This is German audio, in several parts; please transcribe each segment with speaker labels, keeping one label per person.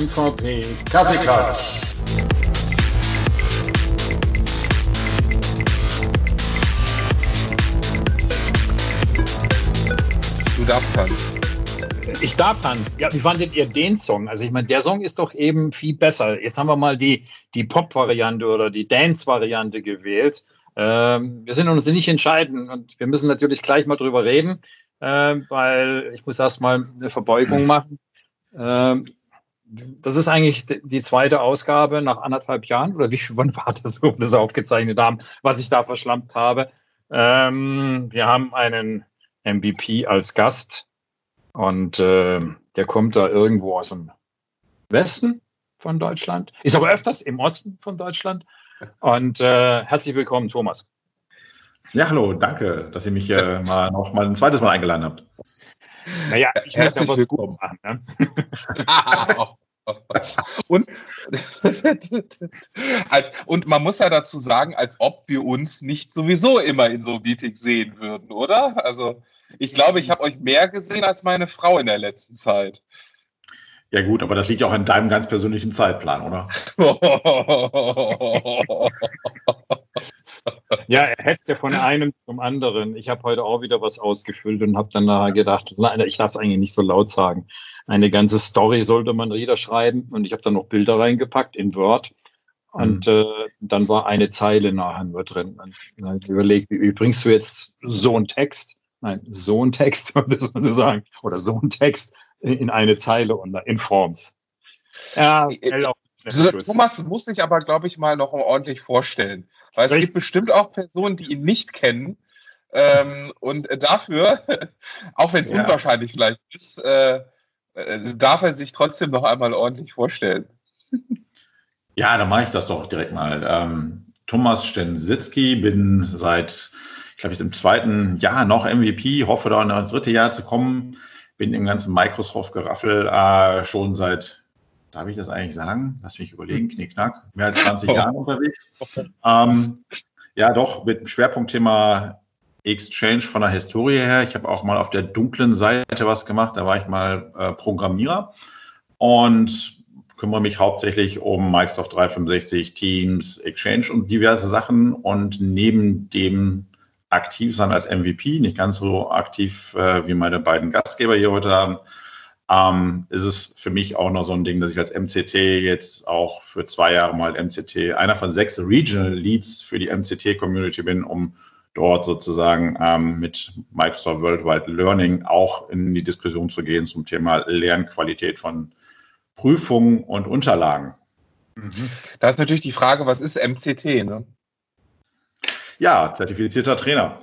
Speaker 1: MVP Kaffeeklatsch.
Speaker 2: Du darfst, Hans.
Speaker 1: Ich darf, Hans. Ja, wie fandet ihr den Song? Also ich meine, der Song ist doch eben viel besser. Jetzt haben wir mal die, die Pop-Variante oder die Dance-Variante gewählt. Ähm, wir sind uns nicht entscheiden und wir müssen natürlich gleich mal drüber reden, äh, weil ich muss erst mal eine Verbeugung machen. Ähm, das ist eigentlich die zweite Ausgabe nach anderthalb Jahren oder wie viel wann war das, wo wir das aufgezeichnet haben, was ich da verschlampt habe. Ähm, wir haben einen MVP als Gast und äh, der kommt da irgendwo aus dem Westen von Deutschland, ist aber öfters im Osten von Deutschland. Und äh, herzlich willkommen, Thomas.
Speaker 3: Ja, hallo, danke, dass ihr mich äh, mal noch mal ein zweites Mal eingeladen habt.
Speaker 1: Naja, ich muss ja was willkommen. machen. Ne?
Speaker 2: und, als, und man muss ja dazu sagen, als ob wir uns nicht sowieso immer in so Meetings sehen würden, oder? Also ich glaube, ich habe euch mehr gesehen als meine Frau in der letzten Zeit.
Speaker 3: Ja gut, aber das liegt ja auch in deinem ganz persönlichen Zeitplan, oder?
Speaker 1: ja, er hätte es ja von einem zum anderen. Ich habe heute auch wieder was ausgefüllt und habe dann nachher gedacht, nein, ich darf es eigentlich nicht so laut sagen. Eine ganze Story sollte man niederschreiben und ich habe dann noch Bilder reingepackt in Word. Und mhm. äh, dann war eine Zeile nachher nur drin. Und dann überlegt, wie, wie bringst du jetzt so einen Text, nein, so einen Text, das man so sagen, oder so einen Text in eine Zeile und in Forms.
Speaker 2: Ja, also, Thomas muss sich aber, glaube ich, mal noch ordentlich vorstellen. Weil es Richtig. gibt bestimmt auch Personen, die ihn nicht kennen. Ähm, und dafür, auch wenn es ja. unwahrscheinlich vielleicht ist, äh, äh, darf er sich trotzdem noch einmal ordentlich vorstellen.
Speaker 3: Ja, dann mache ich das doch direkt mal. Ähm, Thomas Stensitzky, bin seit, ich glaube, ich im zweiten Jahr noch MVP, hoffe da ins dritte Jahr zu kommen bin im ganzen Microsoft-Geraffel äh, schon seit, darf ich das eigentlich sagen? Lass mich überlegen, hm. knickknack, mehr als 20 Jahren unterwegs. Ähm, ja, doch, mit dem Schwerpunktthema Exchange von der Historie her. Ich habe auch mal auf der dunklen Seite was gemacht, da war ich mal äh, Programmierer und kümmere mich hauptsächlich um Microsoft 365, Teams, Exchange und diverse Sachen. Und neben dem aktiv sein als MVP, nicht ganz so aktiv äh, wie meine beiden Gastgeber hier heute haben, ähm, ist es für mich auch noch so ein Ding, dass ich als MCT jetzt auch für zwei Jahre mal MCT, einer von sechs Regional Leads für die MCT-Community bin, um dort sozusagen ähm, mit Microsoft Worldwide Learning auch in die Diskussion zu gehen zum Thema Lernqualität von Prüfungen und Unterlagen.
Speaker 2: Mhm. Da ist natürlich die Frage, was ist MCT? Ne?
Speaker 3: Ja, zertifizierter Trainer.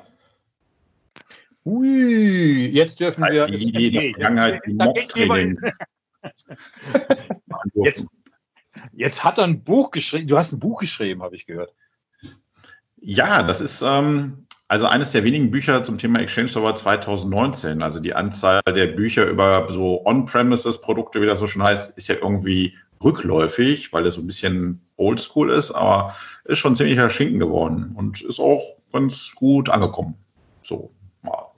Speaker 1: Ui, jetzt dürfen wir.
Speaker 3: Die, die, die Vergangenheit, die Mock-Training.
Speaker 1: jetzt, jetzt hat er ein Buch geschrieben. Du hast ein Buch geschrieben, habe ich gehört.
Speaker 3: Ja, das ist ähm, also eines der wenigen Bücher zum Thema Exchange Server 2019. Also die Anzahl der Bücher über so On-Premises-Produkte, wie das so schon heißt, ist ja irgendwie rückläufig, weil es so ein bisschen oldschool ist, aber ist schon ziemlicher Schinken geworden und ist auch ganz gut angekommen. So,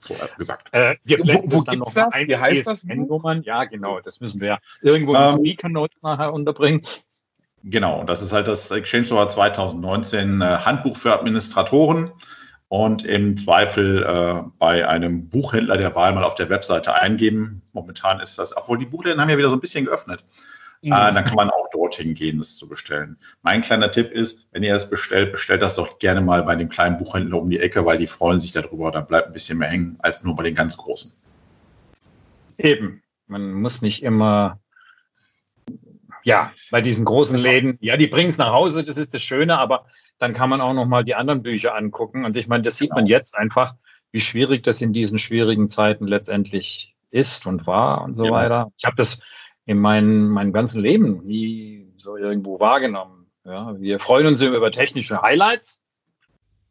Speaker 3: so gesagt.
Speaker 1: Äh, wir wo wo gibt es das? Wie heißt das? Nummern? Ja, genau, das müssen wir irgendwo in ähm, Speaker Notes nachher unterbringen.
Speaker 3: Genau, das ist halt das Exchange Server 2019 äh, Handbuch für Administratoren und im Zweifel äh, bei einem Buchhändler der Wahl mal auf der Webseite eingeben. Momentan ist das, obwohl die Buchläden haben ja wieder so ein bisschen geöffnet. Mhm. Äh, dann kann man auch dorthin gehen, das zu bestellen. Mein kleiner Tipp ist, wenn ihr das bestellt, bestellt das doch gerne mal bei dem kleinen Buchhändler um die Ecke, weil die freuen sich darüber. Da bleibt ein bisschen mehr hängen als nur bei den ganz großen.
Speaker 1: Eben. Man muss nicht immer, ja, bei diesen großen Läden, ja, die bringen es nach Hause, das ist das Schöne, aber dann kann man auch noch mal die anderen Bücher angucken. Und ich meine, das sieht man genau. jetzt einfach, wie schwierig das in diesen schwierigen Zeiten letztendlich ist und war und so ja. weiter. Ich habe das in meinem, meinem ganzen Leben nie so irgendwo wahrgenommen. Ja, wir freuen uns über technische Highlights,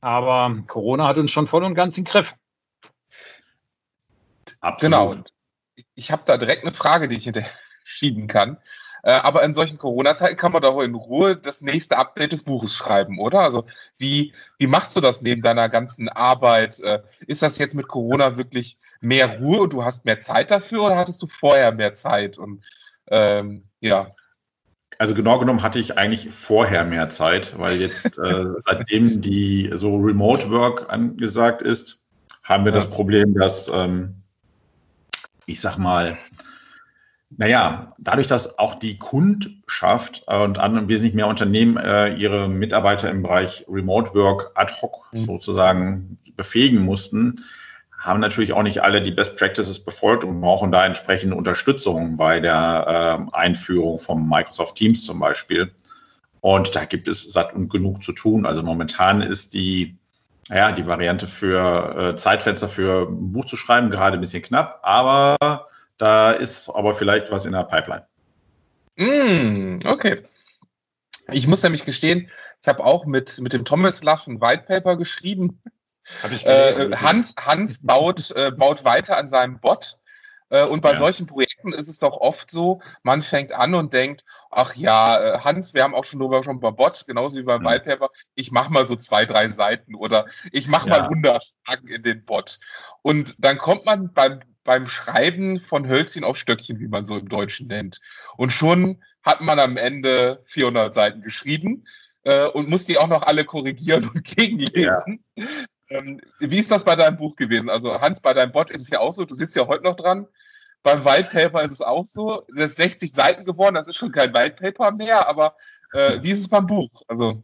Speaker 1: aber Corona hat uns schon voll und ganz im Griff.
Speaker 2: Absolut. Genau. Ich habe da direkt eine Frage, die ich hinterher schieben kann. Äh, aber in solchen Corona-Zeiten kann man doch in Ruhe das nächste Update des Buches schreiben, oder? Also wie, wie machst du das neben deiner ganzen Arbeit? Äh, ist das jetzt mit Corona wirklich mehr Ruhe und du hast mehr Zeit dafür oder hattest du vorher mehr Zeit? Und ähm,
Speaker 3: Ja. Also genau genommen hatte ich eigentlich vorher mehr Zeit, weil jetzt äh, seitdem die so Remote Work angesagt ist, haben wir ja. das Problem, dass ähm, ich sag mal, naja, dadurch, dass auch die Kundschaft und andere wesentlich mehr Unternehmen äh, ihre Mitarbeiter im Bereich Remote Work ad hoc mhm. sozusagen befähigen mussten, haben natürlich auch nicht alle die Best Practices befolgt und brauchen da entsprechende Unterstützung bei der äh, Einführung von Microsoft Teams zum Beispiel. Und da gibt es satt und genug zu tun. Also momentan ist die, ja, die Variante für äh, Zeitfenster für ein Buch zu schreiben gerade ein bisschen knapp, aber da ist aber vielleicht was in der Pipeline.
Speaker 2: Mm, okay. Ich muss nämlich gestehen, ich habe auch mit, mit dem Thomas Lach ein White Paper geschrieben. Äh, Hans, Hans baut, äh, baut weiter an seinem Bot. Äh, und bei ja. solchen Projekten ist es doch oft so, man fängt an und denkt, ach ja, äh, Hans, wir haben auch schon darüber schon bei Bot, genauso wie beim mhm. White Paper, ich mache mal so zwei, drei Seiten oder ich mache ja. mal 100 Fragen in den Bot. Und dann kommt man beim, beim Schreiben von Hölzchen auf Stöckchen, wie man so im Deutschen nennt. Und schon hat man am Ende 400 Seiten geschrieben äh, und muss die auch noch alle korrigieren und gegenlesen. Ja. Ähm, wie ist das bei deinem Buch gewesen? Also Hans, bei deinem Bot ist es ja auch so, du sitzt ja heute noch dran. Beim White Paper ist es auch so. Es ist 60 Seiten geworden, das ist schon kein White Paper mehr, aber äh, wie ist es beim Buch? Also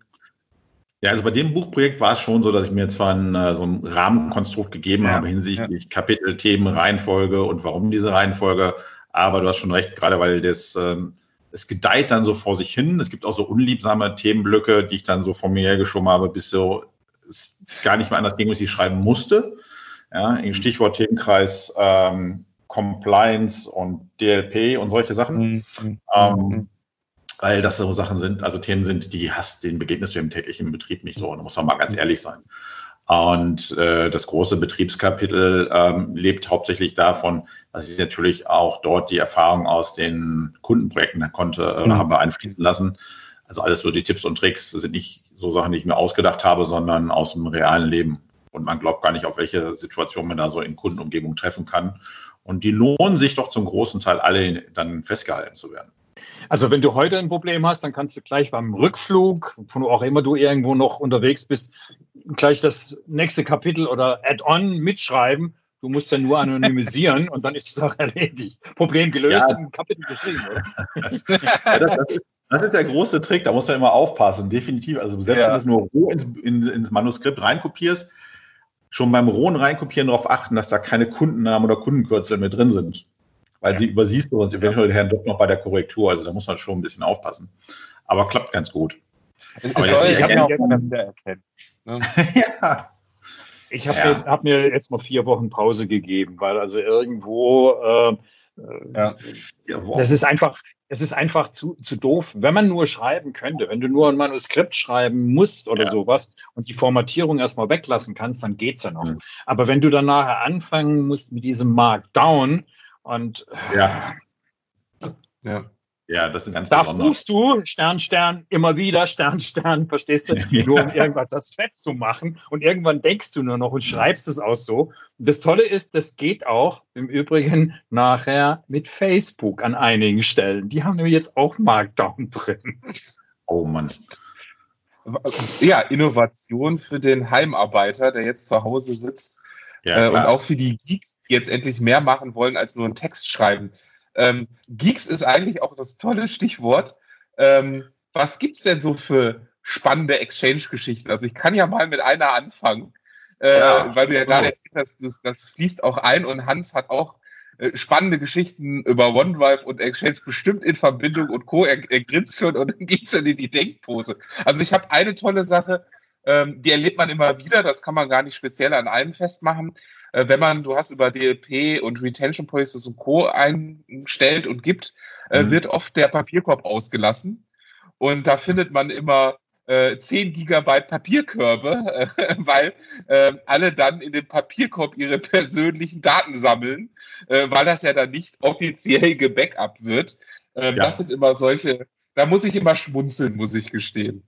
Speaker 3: ja, also bei dem Buchprojekt war es schon so, dass ich mir zwar ein, äh, so ein Rahmenkonstrukt gegeben ja, habe hinsichtlich ja. Kapitel, Themen, Reihenfolge und warum diese Reihenfolge, aber du hast schon recht, gerade weil das, ähm, es gedeiht dann so vor sich hin. Es gibt auch so unliebsame Themenblöcke, die ich dann so von mir hergeschoben habe, bis so es gar nicht mehr anders ging, was ich schreiben musste. Ja, Stichwort Themenkreis ähm, Compliance und DLP und solche Sachen. Mhm. mhm. Ähm, mhm. weil das so Sachen sind, also Themen sind, die hast, den begegnest du im täglichen Betrieb nicht so. Da muss man mal ganz mhm. ehrlich sein. Und äh, das große Betriebskapitel ähm, lebt hauptsächlich davon, dass ich natürlich auch dort die Erfahrung aus den Kundenprojekten konnte äh, oder mhm. habe einfließen lassen. Also alles so die Tipps und Tricks sind nicht so Sachen, die ich mir ausgedacht habe, sondern aus dem realen Leben. Und man glaubt gar nicht, auf welche Situation man da so in Kundenumgebung treffen kann. Und die lohnen sich doch zum großen Teil alle dann festgehalten zu werden.
Speaker 1: Also wenn du heute ein Problem hast, dann kannst du gleich beim Rückflug, von wo auch immer du irgendwo noch unterwegs bist, gleich das nächste Kapitel oder Add-on mitschreiben. Du musst ja nur anonymisieren und dann ist es auch erledigt. Problem gelöst, ja. Kapitel geschrieben, oder?
Speaker 3: ja, das, das, ist, das ist der große Trick, da muss man immer aufpassen, definitiv. Also selbst ja. wenn du es nur roh ins, in, ins Manuskript reinkopierst, schon beim rohen Reinkopieren darauf achten, dass da keine Kundennamen oder Kundenkürzel mit drin sind. Weil ja. die übersiehst du uns eventuell Herrn doch noch bei der Korrektur. Also da muss man schon ein bisschen aufpassen. Aber klappt ganz gut.
Speaker 1: Es, es soll jetzt, ja wieder erkennen. Ne? ja. Ich habe ja. hab mir jetzt mal vier Wochen Pause gegeben, weil also irgendwo äh, ja. Das ist einfach, es ist einfach zu, zu doof, wenn man nur schreiben könnte, wenn du nur ein Manuskript schreiben musst oder ja. sowas und die Formatierung erstmal weglassen kannst, dann geht's ja noch. Mhm. Aber wenn du dann nachher anfangen musst mit diesem Markdown und
Speaker 3: ja. ja. Ja, das sind ganz
Speaker 1: Da suchst du Stern, Stern, immer wieder Stern, Stern, verstehst du? Ja. Nur um irgendwas das Fett zu machen. Und irgendwann denkst du nur noch und schreibst es auch so. Das Tolle ist, das geht auch im Übrigen nachher mit Facebook an einigen Stellen. Die haben nämlich jetzt auch Markdown drin.
Speaker 3: Oh Mann.
Speaker 2: Ja, Innovation für den Heimarbeiter, der jetzt zu Hause sitzt. Ja, äh, und auch für die Geeks, die jetzt endlich mehr machen wollen als nur einen Text schreiben. Ähm, Geeks ist eigentlich auch das tolle Stichwort. Ähm, was es denn so für spannende Exchange-Geschichten? Also ich kann ja mal mit einer anfangen, äh, ja, weil du ja gerade erzählt hast, das, das, fließt auch ein und Hans hat auch äh, spannende Geschichten über OneDrive und Exchange bestimmt in Verbindung und Co. Er, er grinst schon und dann geht schon in die Denkpose. Also ich habe eine tolle Sache, ähm, die erlebt man immer wieder, das kann man gar nicht speziell an einem festmachen. Äh, wenn man, du hast über DLP und Retention Policies und Co. einstellt und gibt, äh, mhm. wird oft der Papierkorb ausgelassen. Und da findet man immer äh, 10 Gigabyte Papierkörbe, äh, weil äh, alle dann in den Papierkorb ihre persönlichen Daten sammeln, äh, weil das ja dann nicht offiziell gebackupt wird. Äh, ja. Das sind immer solche, da muss ich immer schmunzeln, muss ich gestehen.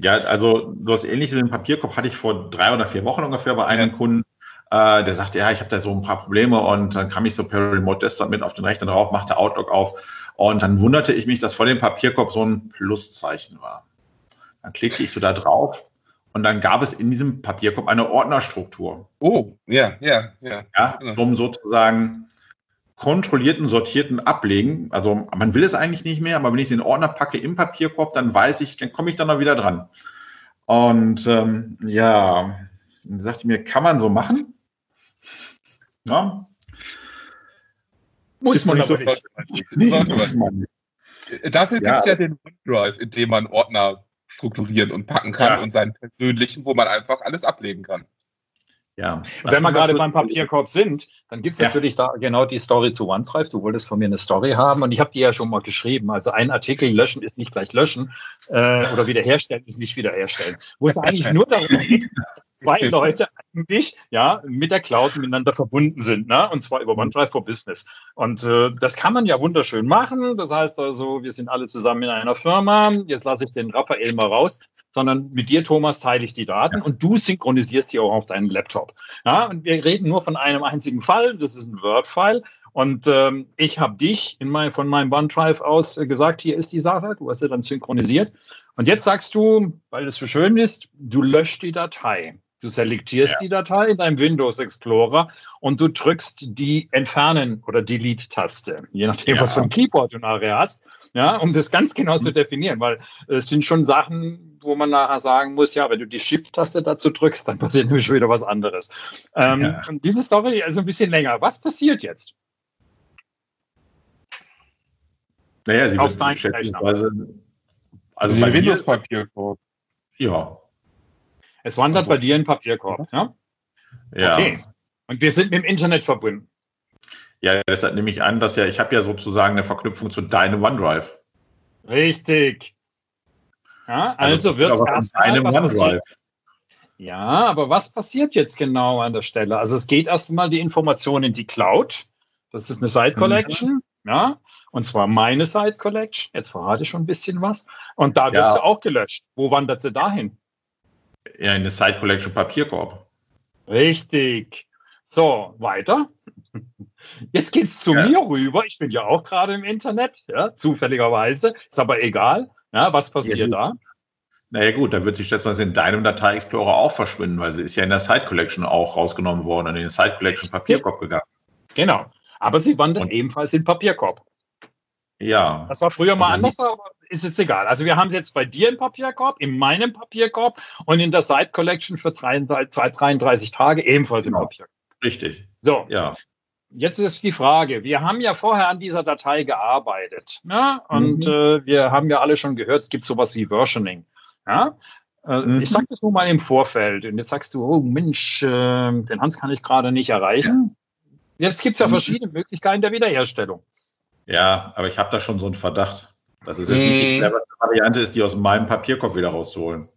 Speaker 3: Ja, also du hast ähnlich wie den Papierkorb hatte ich vor drei oder vier Wochen ungefähr bei einem ja. Kunden. Äh, der sagte, ja, ich habe da so ein paar Probleme und dann kam ich so per Remote Desktop mit auf den Rechner drauf, machte Outlook auf und dann wunderte ich mich, dass vor dem Papierkorb so ein Pluszeichen war. Dann klickte ich so da drauf und dann gab es in diesem Papierkorb eine Ordnerstruktur.
Speaker 2: Oh, ja, ja,
Speaker 3: ja. Ja, zum sozusagen kontrollierten, sortierten Ablegen. Also man will es eigentlich nicht mehr, aber wenn ich es in den Ordner packe im Papierkorb, dann weiß ich, dann komme ich dann noch wieder dran. Und ähm, ja, dann sagte ich mir, kann man so machen? Ja.
Speaker 2: Muss man nicht so nicht. Muss man nicht. Dafür ja. gibt es ja den OneDrive, in dem man Ordner strukturieren und packen kann ja. und seinen persönlichen, wo man einfach alles ablegen kann.
Speaker 1: Ja. Wenn wir gerade beim Papierkorb sind, dann gibt es ja. natürlich da genau die Story zu OneDrive. Du wolltest von mir eine Story haben und ich habe die ja schon mal geschrieben. Also ein Artikel löschen ist nicht gleich löschen äh, oder wiederherstellen ist nicht wiederherstellen. Wo es eigentlich nur darum geht, dass zwei Leute eigentlich ja mit der Cloud miteinander verbunden sind, ne? und zwar über OneDrive for Business. Und äh, das kann man ja wunderschön machen. Das heißt also, wir sind alle zusammen in einer Firma. Jetzt lasse ich den Raphael mal raus sondern mit dir, Thomas, teile ich die Daten und du synchronisierst die auch auf deinen Laptop. Ja, und wir reden nur von einem einzigen Fall, das ist ein Word-File. Und ähm, ich habe dich in mein, von meinem OneDrive aus äh, gesagt, hier ist die Sache, du hast sie dann synchronisiert. Und jetzt sagst du, weil es so schön ist, du löscht die Datei. Du selektierst ja. die Datei in deinem Windows Explorer und du drückst die Entfernen oder Delete-Taste, je nachdem, ja. was für ein Keyboard du nachher hast ja, um das ganz genau zu definieren, weil es sind schon Sachen, wo man nachher sagen muss, ja, wenn du die Shift-Taste dazu drückst, dann passiert nämlich schon wieder was anderes. Ähm, ja. Und diese Story ist ein bisschen länger. Was passiert jetzt?
Speaker 3: Naja, sie Auf wird schätzungsweise,
Speaker 2: also bei Windows-Papierkorb.
Speaker 3: Ja.
Speaker 1: Es wandert also, bei dir in Papierkorb, ja?
Speaker 3: Ja. Okay.
Speaker 1: Und wir sind mit dem Internet verbunden.
Speaker 3: Ja, deshalb nehme ich an, dass ja, ich habe ja sozusagen eine Verknüpfung zu deinem OneDrive.
Speaker 1: Richtig. Ja, also, also wird es erstmal was passieren. Ja, aber was passiert jetzt genau an der Stelle? Also es geht erstmal die Information in die Cloud. Das ist eine Site mhm. Collection, mhm. ja, und zwar meine Site Collection. Jetzt verrate ich schon ein bisschen was. Und da wird ja. sie auch gelöscht. Wo wandert sie dahin?
Speaker 3: Ja, in eine Site Collection Papierkorb.
Speaker 1: Richtig. So, weiter. Jetzt geht's zu ja. mir rüber. Ich bin ja auch gerade im Internet, ja, zufälligerweise. Ist aber egal. Ja, was passiert ja, da?
Speaker 3: Naja gut, da wird sich schätzungsweise in deinem Datei Explorer auch verschwinden, weil sie ist ja in der Site Collection auch rausgenommen worden und in den Site Collection Papierkorb gegangen.
Speaker 1: Genau. Aber sie wandert und, ebenfalls in Papierkorb.
Speaker 3: Ja.
Speaker 1: Das war früher mal anders, aber ist jetzt egal. Also wir haben es jetzt bei dir im Papierkorb, in meinem Papierkorb und in der Site Collection für 33, 33 Tage ebenfalls im genau. Papierkorb.
Speaker 3: Richtig.
Speaker 1: So. Ja. Jetzt ist die Frage, wir haben ja vorher an dieser Datei gearbeitet ja? und mhm. äh, wir haben ja alle schon gehört, es gibt sowas wie Versioning. Ja? Äh, mhm. Ich sage das nur mal im Vorfeld und jetzt sagst du, oh Mensch, äh, den Hans kann ich gerade nicht erreichen. Jetzt gibt es ja mhm. verschiedene Möglichkeiten der Wiederherstellung.
Speaker 3: Ja, aber ich habe da schon so einen Verdacht, dass es jetzt nicht die cleverste Variante ist, die aus meinem Papierkorb wieder rauszuholen.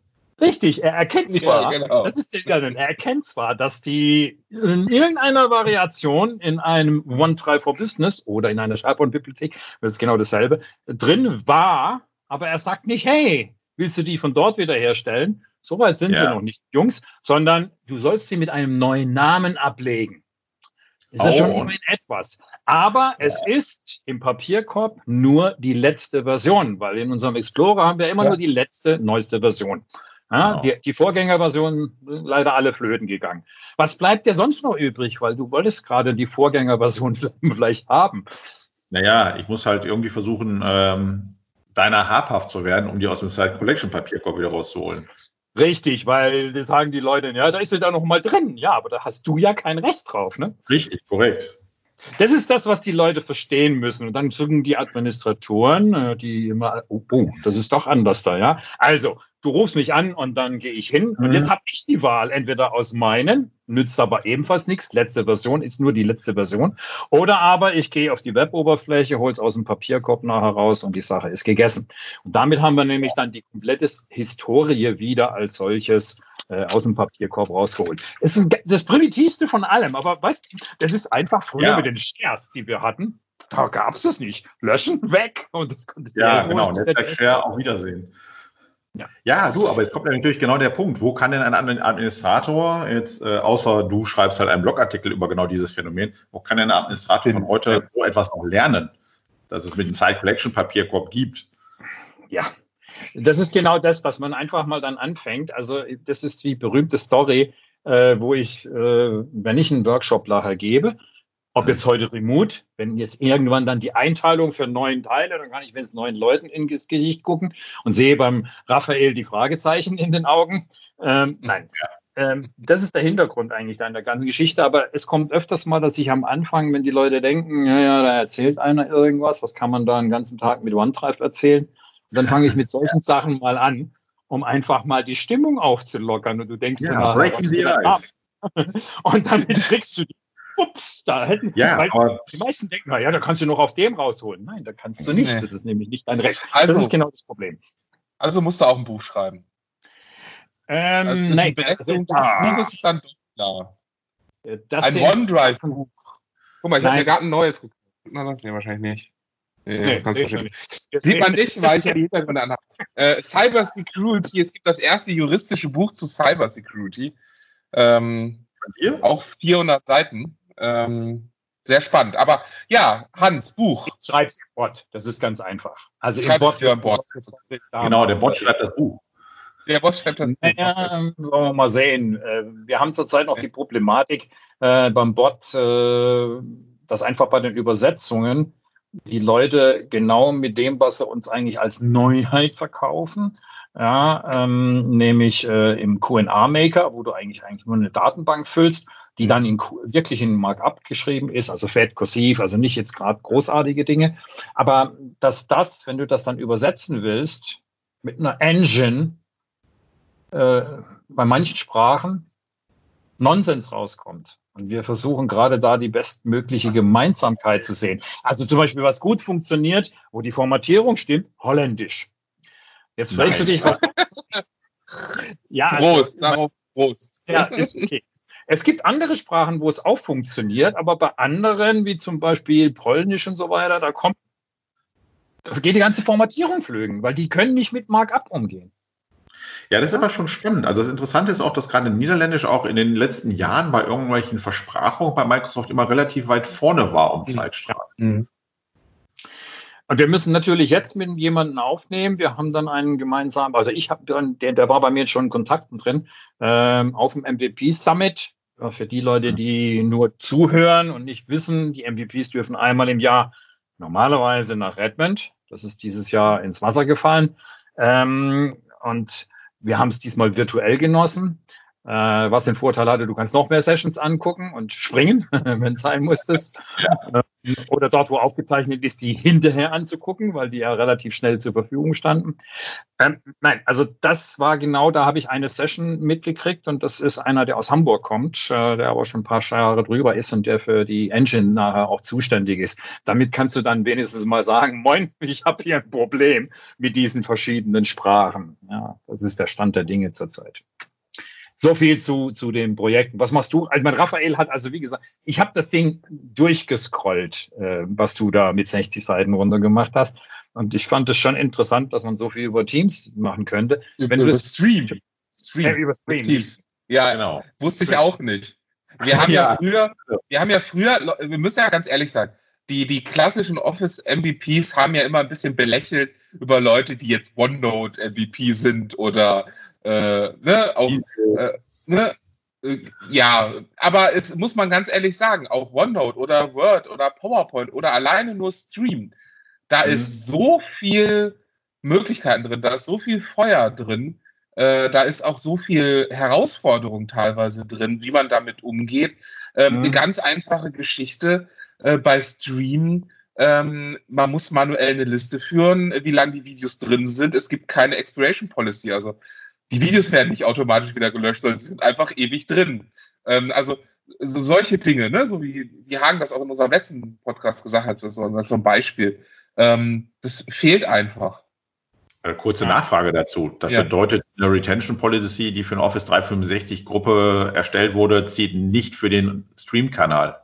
Speaker 1: Richtig, er erkennt zwar, ja, genau. das ist der er erkennt zwar, dass die in irgendeiner Variation in einem OneDrive for Business oder in einer SharePoint-Bibliothek, das ist genau dasselbe, drin war, aber er sagt nicht, hey, willst du die von dort wiederherstellen? Soweit sind ja. sie noch nicht, Jungs, sondern du sollst sie mit einem neuen Namen ablegen. Das ist oh. schon immerhin etwas. Aber es ist im Papierkorb nur die letzte Version, weil in unserem Explorer haben wir immer ja. nur die letzte, neueste Version. Ja, genau. die, die Vorgängerversion leider alle flöten gegangen. Was bleibt dir sonst noch übrig? Weil du wolltest gerade die Vorgängerversion vielleicht haben.
Speaker 3: Naja, ich muss halt irgendwie versuchen, ähm, deiner habhaft zu werden, um die aus dem Side Collection Papierkorb wieder rauszuholen.
Speaker 1: Richtig, weil das sagen die Leute, ja, da ist sie da noch mal drin. Ja, aber da hast du ja kein Recht drauf, ne?
Speaker 3: Richtig, korrekt.
Speaker 1: Das ist das, was die Leute verstehen müssen. Und dann sagen die Administratoren, äh, die immer, oh, oh, das ist doch anders da, ja. Also, du rufst mich an und dann gehe ich hin. Und jetzt mhm. habe ich die Wahl, entweder aus meinen, nützt aber ebenfalls nichts, letzte Version ist nur die letzte Version, oder aber ich gehe auf die Weboberfläche, hole es aus dem Papierkorb nachher raus und die Sache ist gegessen. Und damit haben wir nämlich dann die komplette Historie wieder als solches äh, aus dem Papierkorb rausgeholt. Es ist das Primitivste von allem, aber weißt du, das ist einfach früher ja. mit den Shares, die wir hatten. Da gab es es nicht. Löschen, weg.
Speaker 3: Und das konnte ja, genau. Netzwerk Share, auf Wiedersehen. Ja. ja, du, aber jetzt kommt natürlich genau der Punkt. Wo kann denn ein Administrator jetzt, äh, außer du schreibst halt einen Blogartikel über genau dieses Phänomen, wo kann denn ein Administrator von heute so etwas noch lernen, dass es mit dem Site Collection Papierkorb gibt?
Speaker 1: Ja, das ist genau das, dass man einfach mal dann anfängt. Also, das ist die berühmte Story, äh, wo ich, äh, wenn ich einen Workshop nachher gebe, ob jetzt heute remote, wenn jetzt irgendwann dann die Einteilung für neun Teile, dann kann ich, wenn es neun Leuten ins Gesicht gucken und sehe beim Raphael die Fragezeichen in den Augen. Ähm, nein. Ähm, das ist der Hintergrund eigentlich da in der ganzen Geschichte. Aber es kommt öfters mal, dass ich am Anfang, wenn die Leute denken, ja, ja, da erzählt einer irgendwas, was kann man da einen ganzen Tag mit OneDrive erzählen? Und dann fange ich mit solchen Sachen mal an, um einfach mal die Stimmung aufzulockern. Und du denkst, ja,
Speaker 3: immer, breaking the ice.
Speaker 1: Und damit kriegst du die ups, da hätten
Speaker 3: ja,
Speaker 1: weil die meisten denken, ja, da kannst du noch auf dem rausholen. Nein, da kannst du nicht. Nee. Das ist nämlich nicht dein Recht.
Speaker 2: Also, das ist genau das Problem. Also musst du auch ein Buch schreiben.
Speaker 1: Ähm, also nein, die
Speaker 2: Berechtigung des Buches ist dann klar.
Speaker 1: Das
Speaker 2: ein OneDrive-Buch. Guck mal, ich habe mir gerade ein neues gekauft. Na, das nee, wahrscheinlich nicht. Nee, nee, Sieht man nicht, weil ich ja die Hintergründe anhabe. Äh, Cyber Security, es gibt das erste juristische Buch zu Cyber Security. Ähm, auch 400 Seiten. Ähm, sehr spannend. Aber ja, Hans, Buch.
Speaker 1: Ich schreibe es im Bot. Das ist ganz einfach.
Speaker 3: Also im Bot, im Bot. Genau, der Bot schreibt das Buch.
Speaker 1: Der Bot schreibt das naja, Buch. Wollen wir mal sehen. Äh, wir haben zurzeit noch die Problematik äh, beim Bot, äh, dass einfach bei den Übersetzungen die Leute genau mit dem, was sie uns eigentlich als Neuheit verkaufen, ja, ähm, nämlich äh, im QA-Maker, wo du eigentlich eigentlich nur eine Datenbank füllst, die dann in, wirklich in Markup geschrieben ist, also fett, kursiv, also nicht jetzt gerade großartige Dinge. Aber dass das, wenn du das dann übersetzen willst, mit einer Engine äh, bei manchen Sprachen Nonsens rauskommt. Und wir versuchen gerade da die bestmögliche Gemeinsamkeit zu sehen. Also zum Beispiel, was gut funktioniert, wo die Formatierung stimmt, Holländisch. Jetzt fragst du dich, was.
Speaker 2: ja, also Prost, also, darauf Prost.
Speaker 1: Ja, ist okay. Es gibt andere Sprachen, wo es auch funktioniert, aber bei anderen, wie zum Beispiel Polnisch und so weiter, da kommt, da geht die ganze Formatierung flögen, weil die können nicht mit Markup umgehen.
Speaker 3: Ja, das ist aber schon spannend. Also das Interessante ist auch, dass gerade Niederländisch auch in den letzten Jahren bei irgendwelchen Versprachungen bei Microsoft immer relativ weit vorne war um Zeitstrahl. Mhm.
Speaker 1: Und wir müssen natürlich jetzt mit jemandem aufnehmen. Wir haben dann einen gemeinsamen, also ich habe dann, der, der war bei mir schon in Kontakten drin, ähm, auf dem MVP Summit. Für die Leute, die nur zuhören und nicht wissen, die MVPs dürfen einmal im Jahr normalerweise nach Redmond. Das ist dieses Jahr ins Wasser gefallen. Ähm, und wir haben es diesmal virtuell genossen. Äh, was den Vorteil hatte, du kannst noch mehr Sessions angucken und springen, wenn es sein musstest. Ja. Oder dort, wo aufgezeichnet ist, die hinterher anzugucken, weil die ja relativ schnell zur Verfügung standen. Ähm, nein, also das war genau, da habe ich eine Session mitgekriegt und das ist einer, der aus Hamburg kommt, äh, der aber schon ein paar Jahre drüber ist und der für die Engine nachher auch zuständig ist. Damit kannst du dann wenigstens mal sagen, moin, ich habe hier ein Problem mit diesen verschiedenen Sprachen. Ja, das ist der Stand der Dinge zurzeit. So viel zu, zu den Projekten. Was machst du? Also mein Raphael hat also, wie gesagt, ich habe das Ding durchgescrollt, äh, was du da mit 60 Seiten runtergemacht hast. Und ich fand es schon interessant, dass man so viel über Teams machen könnte.
Speaker 2: Über, Wenn über Stream. Stream. Ja, über Stream. Teams. Ja, genau. Wusste ich auch nicht. Wir haben ja. ja früher, wir haben ja früher, wir müssen ja ganz ehrlich sein, die, die klassischen Office-MVPs haben ja immer ein bisschen belächelt über Leute, die jetzt OneNote-MVP sind oder äh, ne, auch, äh, ne, äh, ja, aber es muss man ganz ehrlich sagen, auch OneNote oder Word oder PowerPoint oder alleine nur Stream, da mhm. ist so viel Möglichkeiten drin, da ist so viel Feuer drin, äh, da ist auch so viel Herausforderung teilweise drin, wie man damit umgeht. Ähm, mhm. Eine ganz einfache Geschichte äh, bei Stream. Ähm, man muss manuell eine Liste führen, wie lange die Videos drin sind. Es gibt keine Expiration Policy. Also die Videos werden nicht automatisch wieder gelöscht, sondern sie sind einfach ewig drin. Ähm, also so solche Dinge, ne? so wie, wie Hagen das auch in unserem letzten Podcast gesagt hat, so, so ein Beispiel. Ähm, das fehlt einfach.
Speaker 3: Eine kurze Nachfrage dazu. Das ja. bedeutet, eine Retention Policy, die für eine Office 365 Gruppe erstellt wurde, zieht nicht für den Stream-Kanal.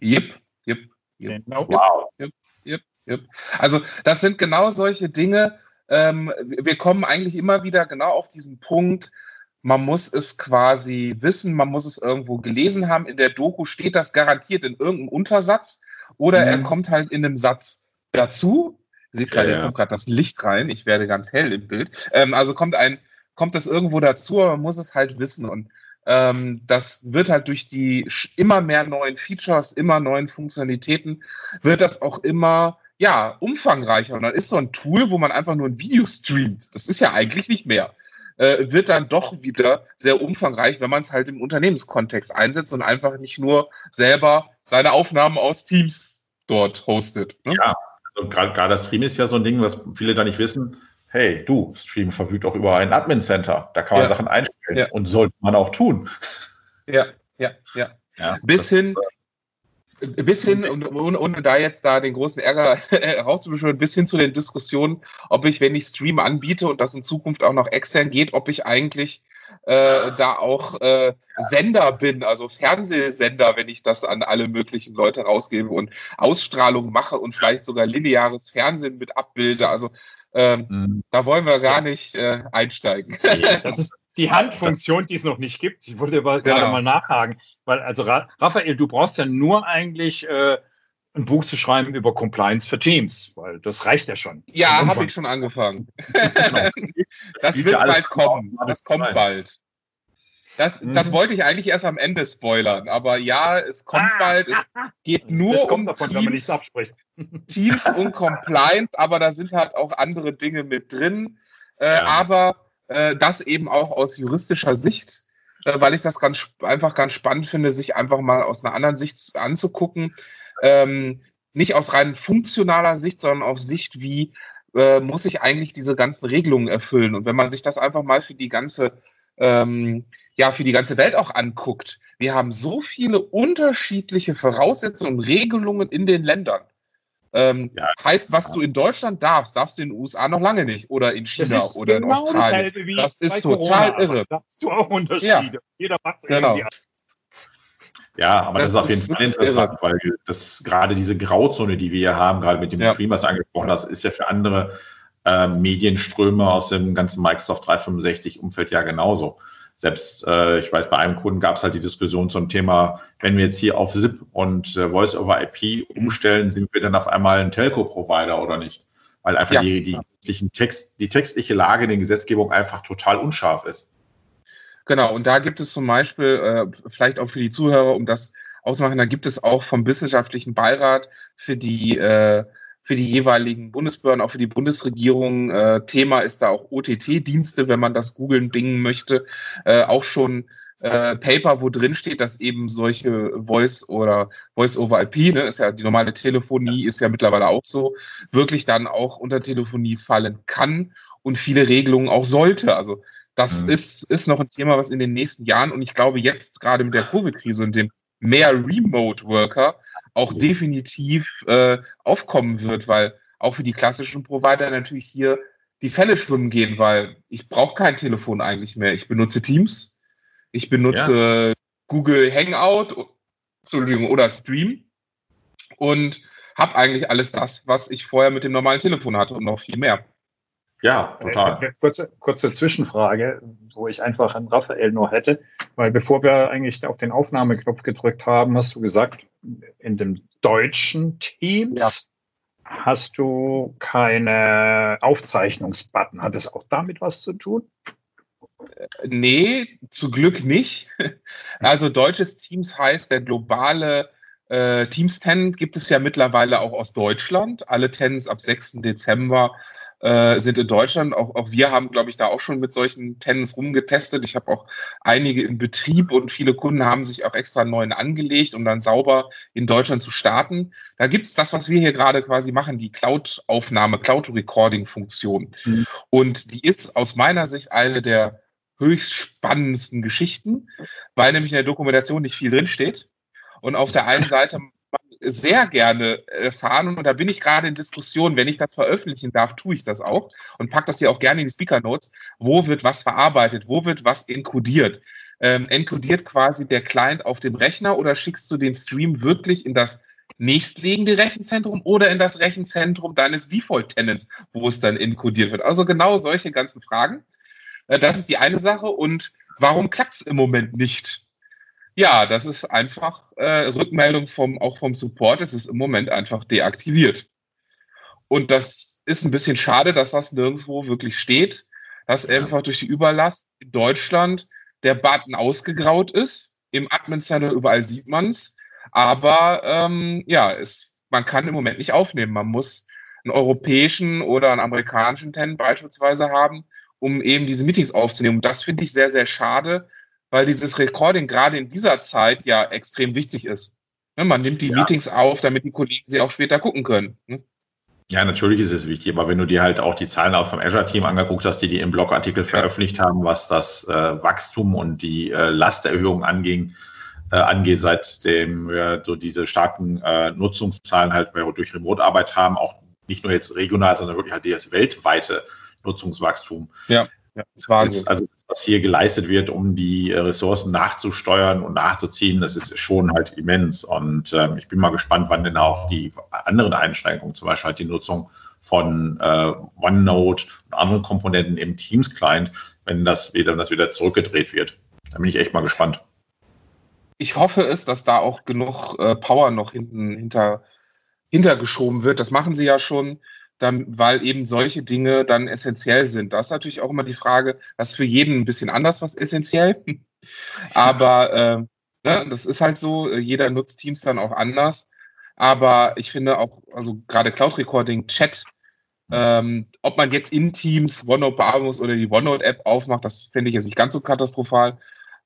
Speaker 2: Yep, yep, yep. Wow. Yep, yep, yep. Also, das sind genau solche Dinge, ähm, wir kommen eigentlich immer wieder genau auf diesen Punkt, man muss es quasi wissen, man muss es irgendwo gelesen haben. In der Doku steht das garantiert in irgendeinem Untersatz oder mhm. er kommt halt in einem Satz dazu. Seht gerade, ja, ja. gerade das Licht rein. Ich werde ganz hell im Bild. Ähm, also kommt ein, kommt das irgendwo dazu, aber man muss es halt wissen. Und ähm, das wird halt durch die immer mehr neuen Features, immer neuen Funktionalitäten, wird das auch immer ja, umfangreicher. Und dann ist so ein Tool, wo man einfach nur ein Video streamt. Das ist ja eigentlich nicht mehr. Äh, wird dann doch wieder sehr umfangreich, wenn man es halt im Unternehmenskontext einsetzt und einfach nicht nur selber seine Aufnahmen aus Teams dort hostet.
Speaker 3: Ne? Ja, also gerade das Stream ist ja so ein Ding, was viele da nicht wissen. Hey, du, Stream verfügt auch über ein Admin-Center. Da kann man ja. Sachen einstellen ja. und sollte man auch tun.
Speaker 2: Ja, ja, ja. ja Bis hin, äh, bis hin, ohne, ohne da jetzt da den großen Ärger herauszubeschwören, bis hin zu den Diskussionen, ob ich, wenn ich Stream anbiete und das in Zukunft auch noch extern geht, ob ich eigentlich äh, da auch äh, Sender bin, also Fernsehsender, wenn ich das an alle möglichen Leute rausgebe und Ausstrahlung mache und vielleicht sogar lineares Fernsehen mit abbilde. Also ähm, mhm. da wollen wir gar nicht äh, einsteigen.
Speaker 1: Das ist, die Handfunktion, die es noch nicht gibt. Ich wollte aber genau. gerade mal nachhaken, weil also Raphael, du brauchst ja nur eigentlich äh, ein Buch zu schreiben über Compliance für Teams, weil das reicht ja schon.
Speaker 2: Ja, habe ich schon angefangen. genau. Das wird bald kommen. Das kommt bald. Das, mhm. das wollte ich eigentlich erst am Ende spoilern, aber ja, es kommt ah, bald. Es geht nur um davon, Teams, Teams und Compliance, aber da sind halt auch andere Dinge mit drin. Äh, ja. Aber äh, das eben auch aus juristischer Sicht, äh, weil ich das ganz einfach ganz spannend finde, sich einfach mal aus einer anderen Sicht anzugucken. Ähm, nicht aus rein funktionaler Sicht, sondern auf Sicht, wie äh, muss ich eigentlich diese ganzen Regelungen erfüllen. Und wenn man sich das einfach mal für die ganze, ähm, ja, für die ganze Welt auch anguckt, wir haben so viele unterschiedliche Voraussetzungen und Regelungen in den Ländern. Ähm, ja, heißt, was ja. du in Deutschland darfst, darfst du in den USA noch lange nicht oder in China oder in genau Australien. Das ist total Corona, irre. Da hast du auch Unterschiede. Ja. Jeder macht es
Speaker 3: genau. irgendwie Ja, aber das, das ist auf jeden Fall interessant, irre. weil das gerade diese Grauzone, die wir hier haben, gerade mit dem ja. Stream, was du angesprochen hast, ist ja für andere äh, Medienströme aus dem ganzen Microsoft 365-Umfeld ja genauso selbst, äh, ich weiß, bei einem Kunden gab es halt die Diskussion zum Thema, wenn wir jetzt hier auf SIP und äh, Voice over IP umstellen, sind wir dann auf einmal ein Telco-Provider oder nicht? Weil einfach ja. die, die, Text, die textliche Lage in der Gesetzgebung einfach total unscharf ist.
Speaker 2: Genau, und da gibt es zum Beispiel, äh, vielleicht auch für die Zuhörer, um das auszumachen, da gibt es auch vom wissenschaftlichen Beirat für die äh, für die jeweiligen Bundesbehörden, auch für die Bundesregierung. Äh, Thema ist da auch OTT-Dienste, wenn man das googeln, bingen möchte. Äh, auch schon äh, Paper, wo drin steht, dass eben solche Voice oder Voice over IP, ne, ist ja die normale Telefonie, ist ja mittlerweile auch so, wirklich dann auch unter Telefonie fallen kann und viele Regelungen auch sollte. Also das mhm. ist, ist noch ein Thema, was in den nächsten Jahren und ich glaube jetzt gerade mit der Covid-Krise und dem mehr Remote Worker auch definitiv äh, aufkommen wird, weil auch für die klassischen Provider natürlich hier die Fälle schwimmen gehen, weil ich brauche kein Telefon eigentlich mehr. Ich benutze Teams, ich benutze ja. Google Hangout Entschuldigung, oder Stream und habe eigentlich alles das, was ich vorher mit dem normalen Telefon hatte und noch viel mehr.
Speaker 1: Ja, total. Äh, kurze, kurze Zwischenfrage, wo ich einfach an Raphael noch hätte, weil bevor wir eigentlich auf den Aufnahmeknopf gedrückt haben, hast du gesagt, in dem deutschen Teams ja. hast du keine Aufzeichnungsbutton. Hat es auch damit was zu tun?
Speaker 2: Äh, nee, zu Glück nicht. Also deutsches Teams heißt der globale äh, Teams 10 gibt es ja mittlerweile auch aus Deutschland. Alle Tens ab 6. Dezember äh, sind in Deutschland. Auch, auch wir haben, glaube ich, da auch schon mit solchen Tennis rumgetestet. Ich habe auch einige im Betrieb und viele Kunden haben sich auch extra einen neuen angelegt, um dann sauber in Deutschland zu starten. Da gibt es das, was wir hier gerade quasi machen, die Cloud-Aufnahme, Cloud-Recording-Funktion. Mhm. Und die ist aus meiner Sicht eine der höchst spannendsten Geschichten, weil nämlich in der Dokumentation nicht viel drinsteht. Und auf der einen Seite sehr gerne erfahren und da bin ich gerade in Diskussion. Wenn ich das veröffentlichen darf, tue ich das auch und pack das hier auch gerne in die Speaker Notes. Wo wird was verarbeitet? Wo wird was encodiert? Ähm, encodiert quasi der Client auf dem Rechner oder schickst du den Stream wirklich in das nächstliegende Rechenzentrum oder in das Rechenzentrum deines Default-Tenants, wo es dann inkodiert wird. Also genau solche ganzen Fragen. Äh, das ist die eine Sache. Und warum klappt es im Moment nicht? Ja, das ist einfach äh, Rückmeldung vom, auch vom Support. Es ist im Moment einfach deaktiviert. Und das ist ein bisschen schade, dass das nirgendwo wirklich steht, dass einfach durch die Überlast in Deutschland der Button ausgegraut ist. Im Admin Center überall sieht man es. Aber ähm, ja, es, man kann im Moment nicht aufnehmen. Man muss einen europäischen oder einen amerikanischen Tenant beispielsweise haben, um eben diese Meetings aufzunehmen. Und das finde ich sehr, sehr schade, weil dieses Recording gerade in dieser Zeit ja extrem wichtig ist. Ne, man nimmt die ja. Meetings auf, damit die Kollegen sie auch später gucken können. Ne?
Speaker 3: Ja, natürlich ist es wichtig, aber wenn du dir halt auch die Zahlen auch vom Azure-Team angeguckt hast, die die im Blogartikel veröffentlicht haben, was das äh, Wachstum und die äh, Lasterhöhung anging, äh, angeht, seitdem wir so diese starken äh, Nutzungszahlen halt durch Remote-Arbeit haben, auch nicht nur jetzt regional, sondern wirklich halt das weltweite Nutzungswachstum.
Speaker 2: Ja.
Speaker 3: Ja, das war jetzt, also was hier geleistet wird, um die äh, Ressourcen nachzusteuern und nachzuziehen, das ist schon halt immens. Und ähm, ich bin mal gespannt, wann denn auch die anderen Einschränkungen, zum Beispiel halt die Nutzung von äh, OneNote und anderen Komponenten im Teams-Client, wenn das wieder, wenn das wieder zurückgedreht wird. Da bin ich echt mal gespannt.
Speaker 2: Ich hoffe es, dass da auch genug äh, Power noch hinten hinter, hintergeschoben wird. Das machen sie ja schon dann, weil eben solche Dinge dann essentiell sind. Da ist natürlich auch immer die Frage, was für jeden ein bisschen anders was essentiell. Aber äh, ne, das ist halt so, jeder nutzt Teams dann auch anders. Aber ich finde auch, also gerade Cloud Recording, Chat, ähm, ob man jetzt in Teams OneNote bearbeiten muss oder die OneNote-App aufmacht, das finde ich jetzt nicht ganz so katastrophal.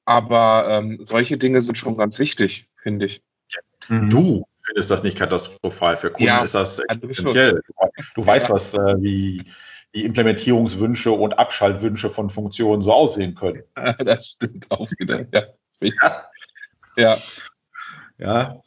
Speaker 2: Aber ähm, solche Dinge sind schon ganz wichtig, finde ich.
Speaker 3: Du findest das nicht katastrophal. Für Kunden ja, ist das essentiell. Du, weißt, was äh, wie die Implementierungswünsche und Abschaltwünsche von Funktionen so aussehen können.
Speaker 2: das stimmt auch wieder. Ja, ja.
Speaker 3: ja. ja.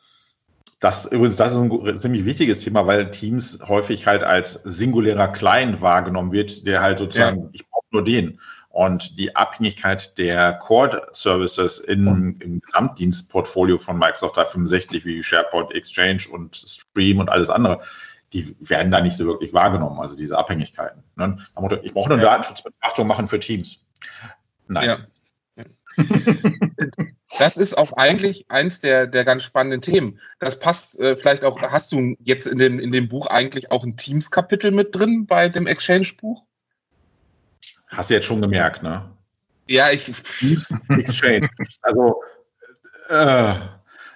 Speaker 3: Das übrigens, das ist ein ziemlich wichtiges Thema, weil Teams häufig halt als singulärer Client wahrgenommen wird, der halt sozusagen, ja. ich brauche nur den. Und die Abhängigkeit der Core-Services im Gesamtdienstportfolio von Microsoft 365 wie SharePoint, Exchange und Stream und alles andere, die werden da nicht so wirklich wahrgenommen, also diese Abhängigkeiten. Ne? Ich brauche eine ja. Datenschutzbetrachtung machen für Teams.
Speaker 2: Nein. Ja. Das ist auch eigentlich eins der, der ganz spannenden Themen. Das passt äh, vielleicht auch, hast du jetzt in dem, in dem Buch eigentlich auch ein Teams-Kapitel mit drin bei dem Exchange-Buch?
Speaker 3: Hast du jetzt schon gemerkt, ne?
Speaker 2: Ja, ich.
Speaker 3: Exchange. also, äh,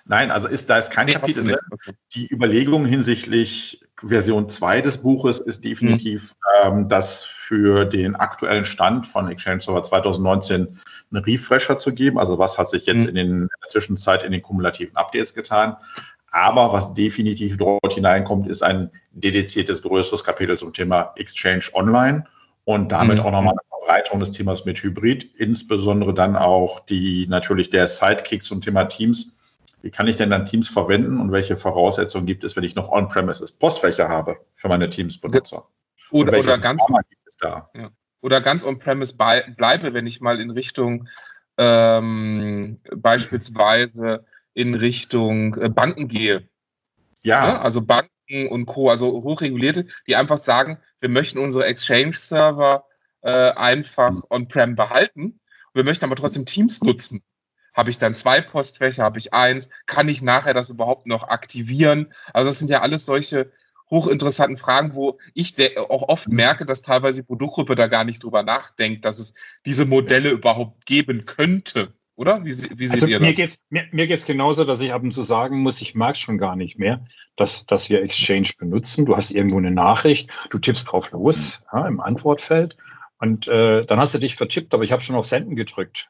Speaker 3: nein, also ist, da ist kein nee, Kapitel drin. Okay. Die Überlegung hinsichtlich Version 2 des Buches ist definitiv, mhm. ähm, das für den aktuellen Stand von Exchange Server 2019 einen Refresher zu geben. Also was hat sich jetzt mhm. in, den, in der Zwischenzeit in den kumulativen Updates getan? Aber was definitiv dort hineinkommt, ist ein dediziertes größeres Kapitel zum Thema Exchange Online und damit mhm. auch nochmal eine Verbreitung des Themas mit Hybrid, insbesondere dann auch die natürlich der Sidekick zum Thema Teams. Wie kann ich denn dann Teams verwenden und welche Voraussetzungen gibt es, wenn ich noch On-Premises Postfächer habe für meine Teams-Benutzer?
Speaker 2: Oder, oder ganz, ja. oder ganz On-Premise bleibe, wenn ich mal in Richtung ähm, beispielsweise in Richtung äh, Banken gehe. Ja. ja. Also Banken und Co., also hochregulierte, die einfach sagen, wir möchten unsere Exchange-Server äh, einfach on-prem behalten. Wir möchten aber trotzdem Teams nutzen. Habe ich dann zwei Postfächer, habe ich eins? Kann ich nachher das überhaupt noch aktivieren? Also das sind ja alles solche hochinteressanten Fragen, wo ich auch oft merke, dass teilweise die Produktgruppe da gar nicht drüber nachdenkt, dass es diese Modelle überhaupt geben könnte. Oder? Wie, wie seht
Speaker 1: also ihr das? Mir geht's, mir, mir geht's genauso, dass ich ab und zu sagen muss, ich mag es schon gar nicht mehr, dass, dass wir Exchange benutzen. Du hast irgendwo eine Nachricht, du tippst drauf los ja, im Antwortfeld und äh, dann hast du dich vertippt, aber ich habe schon auf Senden gedrückt.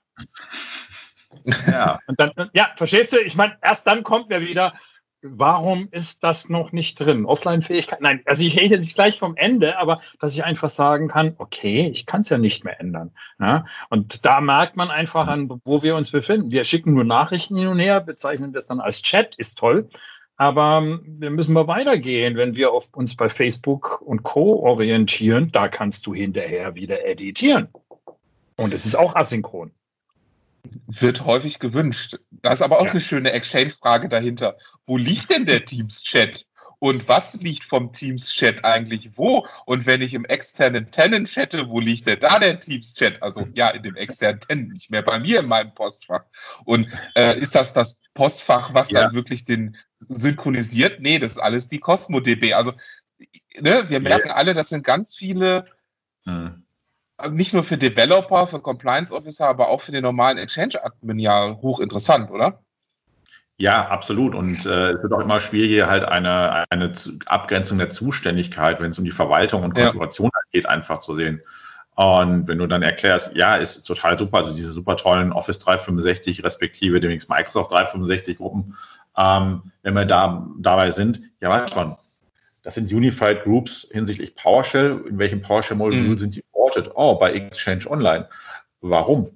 Speaker 1: Ja. und dann, ja, verstehst du? Ich meine, erst dann kommt mir wieder, warum ist das noch nicht drin? Offline-Fähigkeit? Nein, also ich rede nicht gleich vom Ende, aber dass ich einfach sagen kann, okay, ich kann es ja nicht mehr ändern. Ja? Und da merkt man einfach an, wo wir uns befinden. Wir schicken nur Nachrichten hin und her, bezeichnen das dann als Chat, ist toll. Aber ähm, wir müssen mal weitergehen, wenn wir auf uns bei Facebook und Co. orientieren, da kannst du hinterher wieder editieren. Und es ist auch asynchron.
Speaker 2: Wird häufig gewünscht. Da ist aber auch ja. eine schöne Exchange-Frage dahinter. Wo liegt denn der Teams-Chat? Und was liegt vom Teams-Chat eigentlich wo? Und wenn ich im externen Tenant chatte, wo liegt denn da der Teams-Chat? Also ja, in dem externen Tenant, nicht mehr bei mir in meinem Postfach. Und äh, ist das das Postfach, was ja. dann wirklich den synchronisiert? Nee, das ist alles die Cosmo DB. Also ne, wir merken ja. alle, das sind ganz viele hm nicht nur für Developer, für Compliance Officer, aber auch für den normalen Exchange-Admin ja hochinteressant, oder?
Speaker 3: Ja, absolut. Und äh, es wird auch immer schwieriger, halt eine, eine Abgrenzung der Zuständigkeit, wenn es um die Verwaltung und Konfiguration ja. geht, einfach zu sehen. Und wenn du dann erklärst, ja, ist total super, also diese super tollen Office 365 respektive demnächst Microsoft 365 Gruppen, ähm, wenn wir da dabei sind, ja, weiß man, das sind Unified Groups hinsichtlich PowerShell. In welchem PowerShell-Modul mhm. sind die reported? Oh, bei Exchange Online. Warum?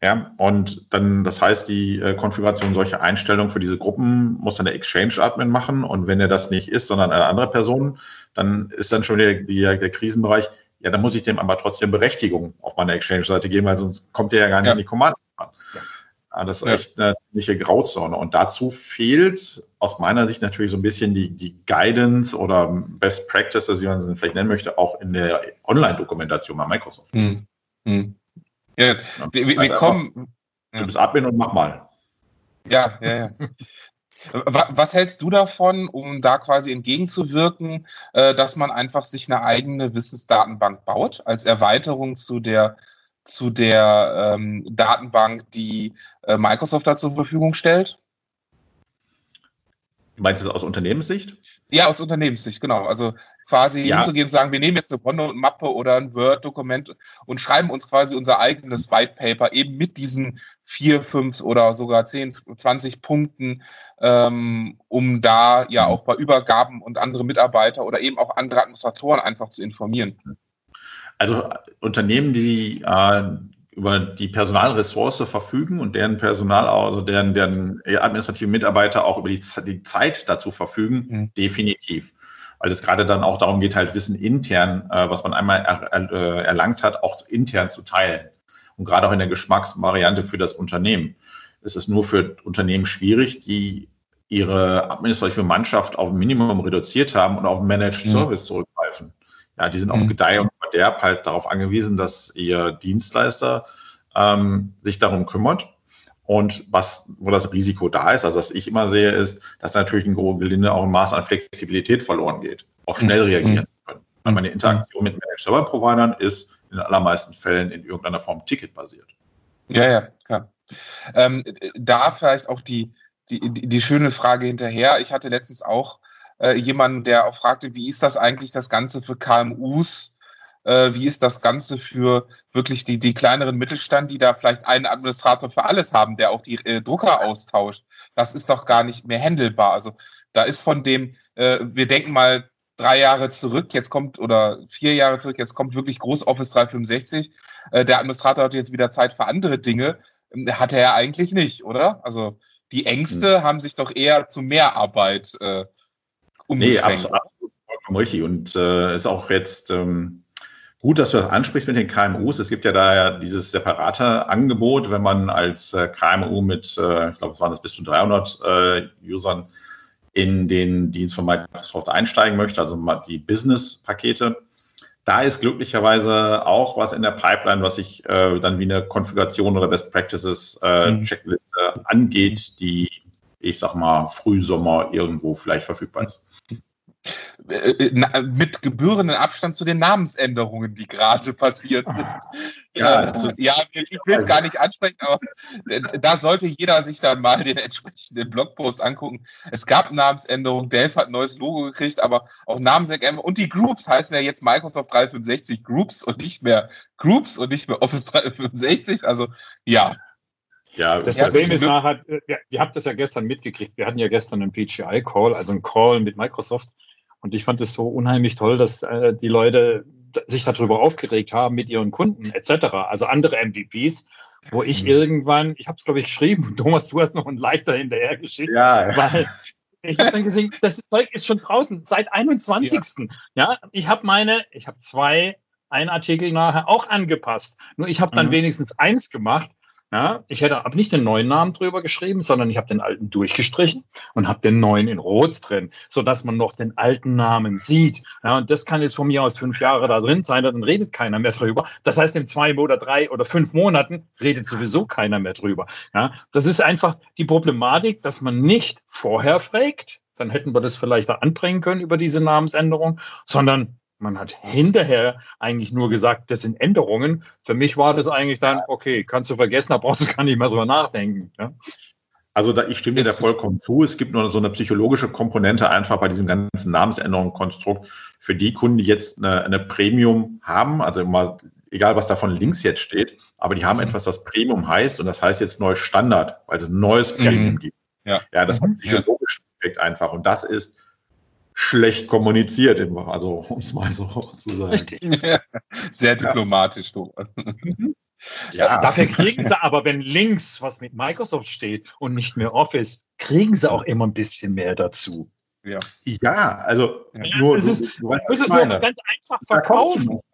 Speaker 3: Ja, und dann, das heißt, die äh, Konfiguration solcher Einstellungen für diese Gruppen muss dann der Exchange-Admin machen. Und wenn er das nicht ist, sondern eine andere Person, dann ist dann schon der, der, der Krisenbereich, ja, dann muss ich dem aber trotzdem Berechtigung auf meiner Exchange-Seite geben, weil sonst kommt der ja gar nicht ja. in die Command. Ja, das ist ja. echt eine ziemliche Grauzone. Und dazu fehlt aus meiner Sicht natürlich so ein bisschen die, die Guidance oder Best Practices, wie man es vielleicht nennen möchte, auch in der Online-Dokumentation bei Microsoft. Hm. Hm. Ja, ja. Wir, wir, also kommen. Du bist Admin und mach mal.
Speaker 2: Ja, ja, ja. Was hältst du davon, um da quasi entgegenzuwirken, äh, dass man einfach sich eine eigene Wissensdatenbank baut, als Erweiterung zu der zu der ähm, Datenbank, die Microsoft da zur Verfügung stellt?
Speaker 3: Meinst du das aus Unternehmenssicht?
Speaker 2: Ja, aus Unternehmenssicht, genau. Also quasi ja. hinzugehen und sagen, wir nehmen jetzt eine OneNote-Mappe oder ein Word-Dokument und schreiben uns quasi unser eigenes White Paper eben mit diesen vier, fünf oder sogar zehn, zwanzig Punkten, ähm, um da ja auch bei Übergaben und andere Mitarbeiter oder eben auch andere Administratoren einfach zu informieren.
Speaker 3: Also Unternehmen, die äh, über die Personalressource verfügen und deren Personal, also deren, deren administrativen Mitarbeiter auch über die, die Zeit dazu verfügen, mhm. definitiv. Weil es gerade dann auch darum geht, halt Wissen intern, äh, was man einmal er, äh, erlangt hat, auch intern zu teilen. Und gerade auch in der Geschmacksvariante für das Unternehmen. Es ist nur für Unternehmen schwierig, die ihre administrative Mannschaft auf ein Minimum reduziert haben und auf Managed mhm. Service zurückgreifen. Ja, die sind auf mhm. Gedeih und Verderb halt darauf angewiesen, dass ihr Dienstleister ähm, sich darum kümmert. Und was, wo das Risiko da ist, also was ich immer sehe, ist, dass natürlich ein Gelinde auch ein Maß an Flexibilität verloren geht. Auch schnell mhm. reagieren können. Weil meine Interaktion mit Managed Server Providern ist in den allermeisten Fällen in irgendeiner Form ticketbasiert.
Speaker 2: Ja, ja, klar. Ähm, da vielleicht auch die, die, die schöne Frage hinterher. Ich hatte letztens auch äh, jemanden, der auch fragte, wie ist das eigentlich das Ganze für KMUs? Äh, wie ist das Ganze für wirklich die, die kleineren Mittelstand, die da vielleicht einen Administrator für alles haben, der auch die äh, Drucker austauscht? Das ist doch gar nicht mehr handelbar. Also da ist von dem, äh, wir denken mal drei Jahre zurück, jetzt kommt, oder vier Jahre zurück, jetzt kommt wirklich Groß Office 365. Äh, der Administrator hat jetzt wieder Zeit für andere Dinge. Ähm, hat er ja eigentlich nicht, oder? Also die Ängste hm. haben sich doch eher zu mehr Arbeit äh,
Speaker 3: Nee, absolut, absolut vollkommen richtig. Und äh, ist auch jetzt ähm, gut, dass du das ansprichst mit den KMUs. Es gibt ja da ja dieses separate Angebot, wenn man als äh, KMU mit, äh, ich glaube, es waren das bis zu 300 äh, Usern in den Dienst von Microsoft einsteigen möchte, also die Business-Pakete. Da ist glücklicherweise auch was in der Pipeline, was sich äh, dann wie eine Konfiguration oder Best Practices äh, mhm. Checkliste angeht, die ich sag mal, Frühsommer irgendwo vielleicht verfügbar ist.
Speaker 2: Äh, äh, mit gebührenden Abstand zu den Namensänderungen, die gerade passiert sind. Ja, also, ja ich will es gar nicht ansprechen, aber da sollte jeder sich dann mal den entsprechenden Blogpost angucken. Es gab Namensänderungen, Delph hat ein neues Logo gekriegt, aber auch Namensänderungen und die Groups heißen ja jetzt Microsoft 365 Groups und nicht mehr Groups und nicht mehr Office 365. Also ja,
Speaker 1: ja, das Problem ist nachher, ja, ihr habt das ja gestern mitgekriegt. Wir hatten ja gestern einen PGI-Call, also einen Call mit Microsoft. Und ich fand es so unheimlich toll, dass äh, die Leute sich darüber aufgeregt haben mit ihren Kunden etc. Also andere MVPs, wo ich mhm. irgendwann, ich habe es glaube ich geschrieben, Thomas, du hast noch ein Like dahinterher geschickt, ja. weil ich habe dann gesehen, das Zeug ist schon draußen seit 21. Ja, ja ich habe meine, ich habe zwei ein Artikel nachher auch angepasst. Nur ich habe dann mhm. wenigstens eins gemacht Ja, ich hätte ab nicht den neuen Namen drüber geschrieben, sondern ich habe den alten durchgestrichen und habe den neuen in Rot drin, sodass man noch den alten Namen sieht. Ja, und das kann jetzt von mir aus fünf Jahre da drin sein, dann redet keiner mehr drüber. Das heißt, in zwei oder drei oder fünf Monaten redet sowieso keiner mehr drüber. Ja, das ist einfach die Problematik, dass man nicht vorher fragt, dann hätten wir das vielleicht da anbringen können über diese Namensänderung, sondern man hat hinterher eigentlich nur gesagt, das sind Änderungen. Für mich war das eigentlich dann, okay, kannst du vergessen, da brauchst du gar nicht mehr drüber nachdenken. Ja?
Speaker 3: Also da, ich stimme dir da vollkommen zu. Es gibt nur so eine psychologische Komponente einfach bei diesem ganzen Namensänderungskonstrukt für die Kunden, die jetzt eine, eine Premium haben, also immer, egal was da von links jetzt steht, aber die haben mhm. etwas, das Premium heißt und das heißt jetzt neues Standard, weil es ein neues Premium mhm. gibt. Ja, ja das mhm. hat einen psychologischen Effekt einfach und das ist schlecht kommuniziert, also um es mal so zu sagen. Richtig.
Speaker 2: Sehr diplomatisch,
Speaker 1: du. Ja. Dafür kriegen sie aber, wenn links was mit Microsoft steht und nicht mehr Office, kriegen sie auch immer ein bisschen mehr dazu.
Speaker 3: Ja, ja also ja, nur.
Speaker 1: Ist, du, du es nur ganz einfach verkaufen.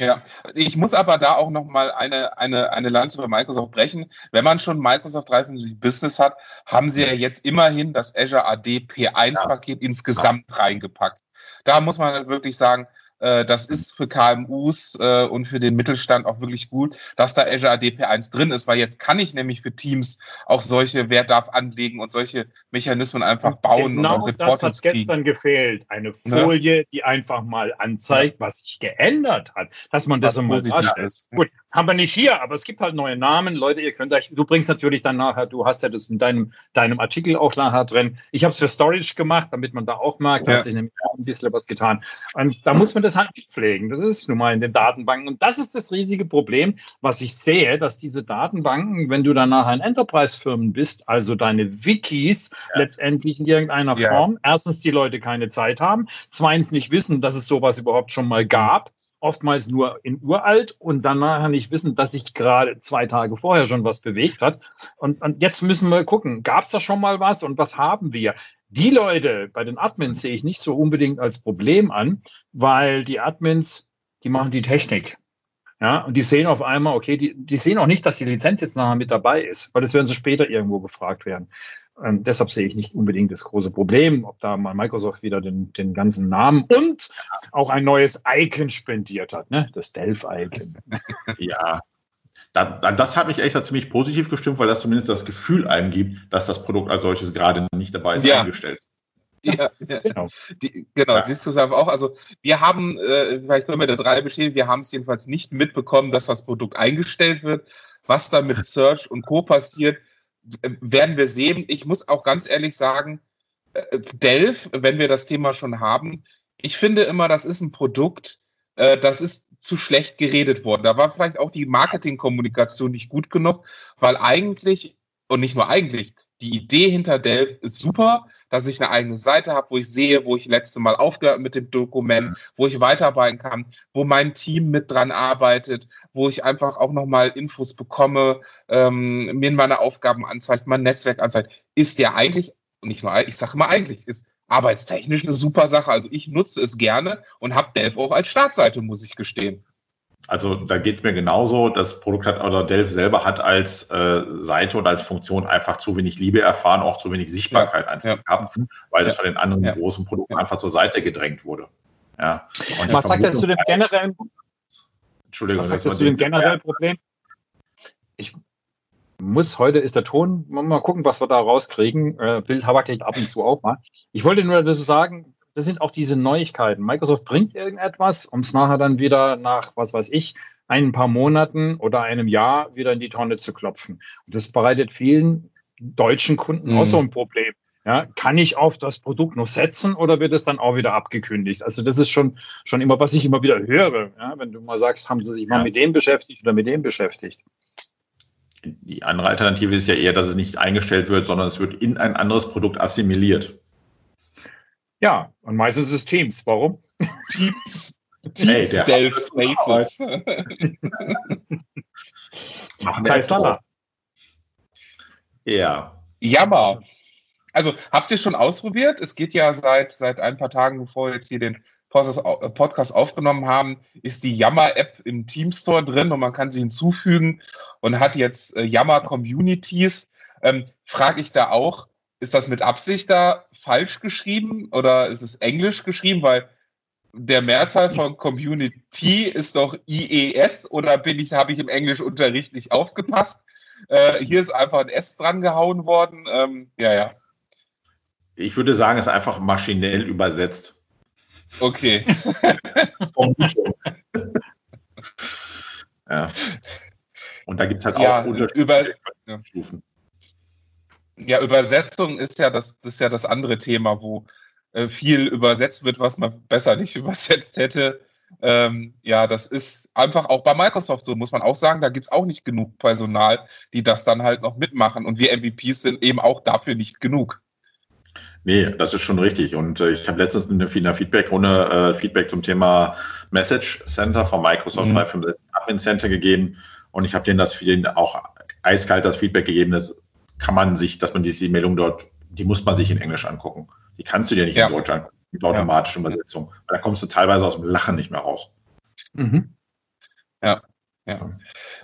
Speaker 2: Ja, ich muss aber da auch nochmal eine, eine, eine Lanze für Microsoft brechen. Wenn man schon Microsoft 365 Business hat, haben sie ja jetzt immerhin das Azure AD P1-Paket ja. insgesamt reingepackt. Da muss man wirklich sagen, das ist für KMUs äh, und für den Mittelstand auch wirklich gut, dass da Azure ADP 1 drin ist, weil jetzt kann ich nämlich für Teams auch solche Wer darf anlegen und solche Mechanismen einfach bauen.
Speaker 1: Genau und das hat gestern gefehlt. Eine ne? Folie, ja. die einfach mal anzeigt, was sich geändert hat, dass man das immer ist. Gut, haben wir nicht hier, aber es gibt halt neue Namen. Leute, ihr könnt euch, du bringst natürlich dann nachher, du hast ja das in deinem, deinem Artikel auch nachher drin. Ich habe es für Storage gemacht, damit man da auch merkt, da ja. hat sich nämlich auch ein bisschen was getan. Und da muss man das halt nicht pflegen. Das ist nun mal in den Datenbanken. Und das ist das riesige Problem, was ich sehe, dass diese Datenbanken, wenn du dann nachher ein Enterprise-Firmen bist, also deine Wikis ja. letztendlich in irgendeiner ja. Form, erstens die Leute keine Zeit haben, zweitens nicht wissen, dass es sowas überhaupt schon mal gab oftmals nur in uralt und dann nachher nicht wissen, dass sich gerade zwei Tage vorher schon was bewegt hat. Und, und jetzt müssen wir gucken, gab es da schon mal was und was haben wir? Die Leute bei den Admins sehe ich nicht so unbedingt als Problem an, weil die Admins, die machen die Technik. Ja, und die sehen auf einmal, okay, die, die sehen auch nicht, dass die Lizenz jetzt nachher mit dabei ist, weil das werden sie später irgendwo gefragt werden. Ähm, deshalb sehe ich nicht unbedingt das große Problem, ob da mal Microsoft wieder den, den ganzen Namen und auch ein neues Icon spendiert hat, ne? das Delph-Icon.
Speaker 3: Ja, das hat mich echt ziemlich positiv gestimmt, weil das zumindest das Gefühl einem gibt, dass das Produkt als solches gerade nicht dabei ist, ja. eingestellt.
Speaker 2: Ja, ja. genau. Die, genau, ja. das zusammen auch. Also wir haben, äh, vielleicht können wir da drei bestehen, wir haben es jedenfalls nicht mitbekommen, dass das Produkt eingestellt wird. Was da mit Search und Co. passiert, werden wir sehen. Ich muss auch ganz ehrlich sagen, äh, Delph, wenn wir das Thema schon haben, ich finde immer, das ist ein Produkt, äh, das ist zu schlecht geredet worden. Da war vielleicht auch die Marketingkommunikation nicht gut genug, weil eigentlich, und nicht nur eigentlich, die Idee hinter Delph ist super, dass ich eine eigene Seite habe, wo ich sehe, wo ich letzte Mal aufgehört mit dem Dokument, wo ich weiterarbeiten kann, wo mein Team mit dran arbeitet, wo ich einfach auch nochmal Infos bekomme, ähm, mir meine Aufgaben anzeigt, mein Netzwerk anzeigt, ist ja eigentlich, und nicht nur, ich sage immer eigentlich, ist arbeitstechnisch eine super Sache. Also ich nutze es gerne und habe Delph auch als Startseite, muss ich gestehen.
Speaker 3: Also da geht es mir genauso. Das Produkt hat oder Delph selber hat als äh, Seite und als Funktion einfach zu wenig Liebe erfahren, auch zu wenig Sichtbarkeit ja, einfach ja. gehabt, weil das von den anderen ja. großen Produkten einfach zur Seite gedrängt wurde. Ja.
Speaker 1: Und was sagt er zu dem generellen Entschuldigung, was sagt zu dem generellen Problem? Ich muss, heute ist der Ton, mal gucken, was wir da rauskriegen. Äh, Bild wackelt ab und zu auch mal. Ich wollte nur dazu sagen, das sind auch diese Neuigkeiten. Microsoft bringt irgendetwas, um es nachher dann wieder nach, was weiß ich, ein paar Monaten oder einem Jahr wieder in die Tonne zu klopfen. Und das bereitet vielen deutschen Kunden mhm. auch so ein Problem. Ja, kann ich auf das Produkt noch setzen oder wird es dann auch wieder abgekündigt? Also das ist schon, schon immer, was ich immer wieder höre. Ja, wenn du mal sagst, haben sie sich mal mit dem beschäftigt oder mit dem beschäftigt?
Speaker 3: Die andere Alternative ist ja eher, dass es nicht eingestellt wird, sondern es wird in ein anderes Produkt assimiliert.
Speaker 1: Ja, und meistens ist es Teams. Warum?
Speaker 2: Teams. Teams hey, Delph Spaces.
Speaker 1: Kai
Speaker 2: Ja. Jammer. Also habt ihr schon ausprobiert? Es geht ja seit, seit ein paar Tagen, bevor wir jetzt hier den Podcast aufgenommen haben, ist die Yammer-App im Team Store drin und man kann sie hinzufügen und hat jetzt äh, Yammer-Communities. Ähm, Frage ich da auch, ist das mit Absicht da falsch geschrieben oder ist es englisch geschrieben? Weil der Mehrzahl von Community ist doch IES oder bin ich, habe ich im Englischunterricht nicht aufgepasst? Äh, hier ist einfach ein S dran gehauen worden. Ähm, ja, ja.
Speaker 3: Ich würde sagen, es ist einfach maschinell übersetzt.
Speaker 2: Okay.
Speaker 3: ja. Und da gibt es halt
Speaker 2: ja, auch Unterschiede. Über, Stufen. Ja, Übersetzung ist ja das, das ist ja das andere Thema, wo äh, viel übersetzt wird, was man besser nicht übersetzt hätte. Ähm, ja, das ist einfach auch bei Microsoft so, muss man auch sagen, da gibt es auch nicht genug Personal, die das dann halt noch mitmachen. Und wir MVPs sind eben auch dafür nicht genug.
Speaker 3: Nee, das ist schon richtig. Und äh, ich habe letztens in einer Feedback-Runde äh, Feedback zum Thema Message Center von Microsoft mhm. 365 Admin Center gegeben. Und ich habe denen das für den auch eiskalt das Feedback gegeben, dass kann man sich, dass man diese Meldung dort, die muss man sich in Englisch angucken. Die kannst du dir nicht ja. in Deutsch angucken, mit automatischen ja. Übersetzung. Weil da kommst du teilweise aus dem Lachen nicht mehr raus.
Speaker 2: Mhm. Ja. Ja.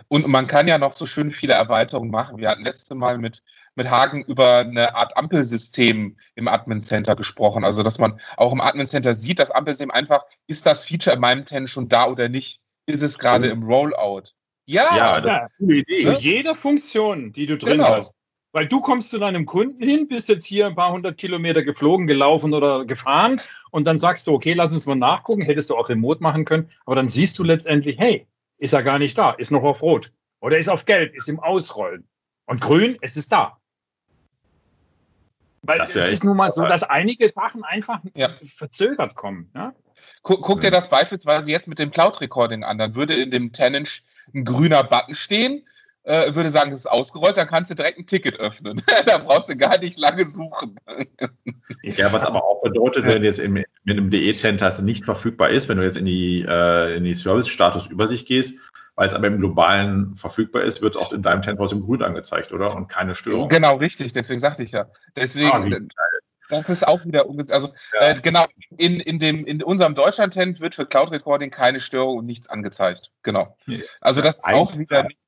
Speaker 2: Und man kann ja noch so schön viele Erweiterungen machen. Wir hatten letzte Mal mit, mit Hagen über eine Art Ampelsystem im Admin Center gesprochen. Also, dass man auch im Admin Center sieht, das Ampelsystem einfach, ist das Feature in meinem Tenant schon da oder nicht? Ist es gerade mhm. im Rollout?
Speaker 1: Ja, ja das ist eine Idee. Für jede Funktion, die du drin genau. hast. Weil du kommst zu deinem Kunden hin, bist jetzt hier ein paar hundert Kilometer geflogen, gelaufen oder gefahren und dann sagst du, okay, lass uns mal nachgucken, hättest du auch remote machen können, aber dann siehst du letztendlich, hey, ist er gar nicht da, ist noch auf Rot oder ist auf Gelb, ist im Ausrollen und Grün, es ist da. Weil es ist nun mal so, dass einige Sachen einfach ja. verzögert kommen. Ja?
Speaker 2: Guck, guck dir das beispielsweise jetzt mit dem Cloud Recording an. Dann würde in dem Tenant ein grüner Button stehen äh, würde sagen, das ist ausgerollt, dann kannst du direkt ein Ticket öffnen. da brauchst du gar nicht lange suchen.
Speaker 3: ja, was aber auch bedeutet, wenn jetzt in, mit einem DE-Tent nicht verfügbar ist, wenn du jetzt in die, äh, in die Service-Status-Übersicht gehst, weil es aber im globalen verfügbar ist, wird es auch in deinem Tent im Grün angezeigt, oder? Und keine Störung.
Speaker 2: Genau, richtig, deswegen sagte ich ja. Deswegen. Ah, das ist auch wieder Also ja. äh, genau, in, in, dem, in unserem Deutschland-Tent wird für Cloud Recording keine Störung und nichts angezeigt. Genau. Also das ist auch wieder nicht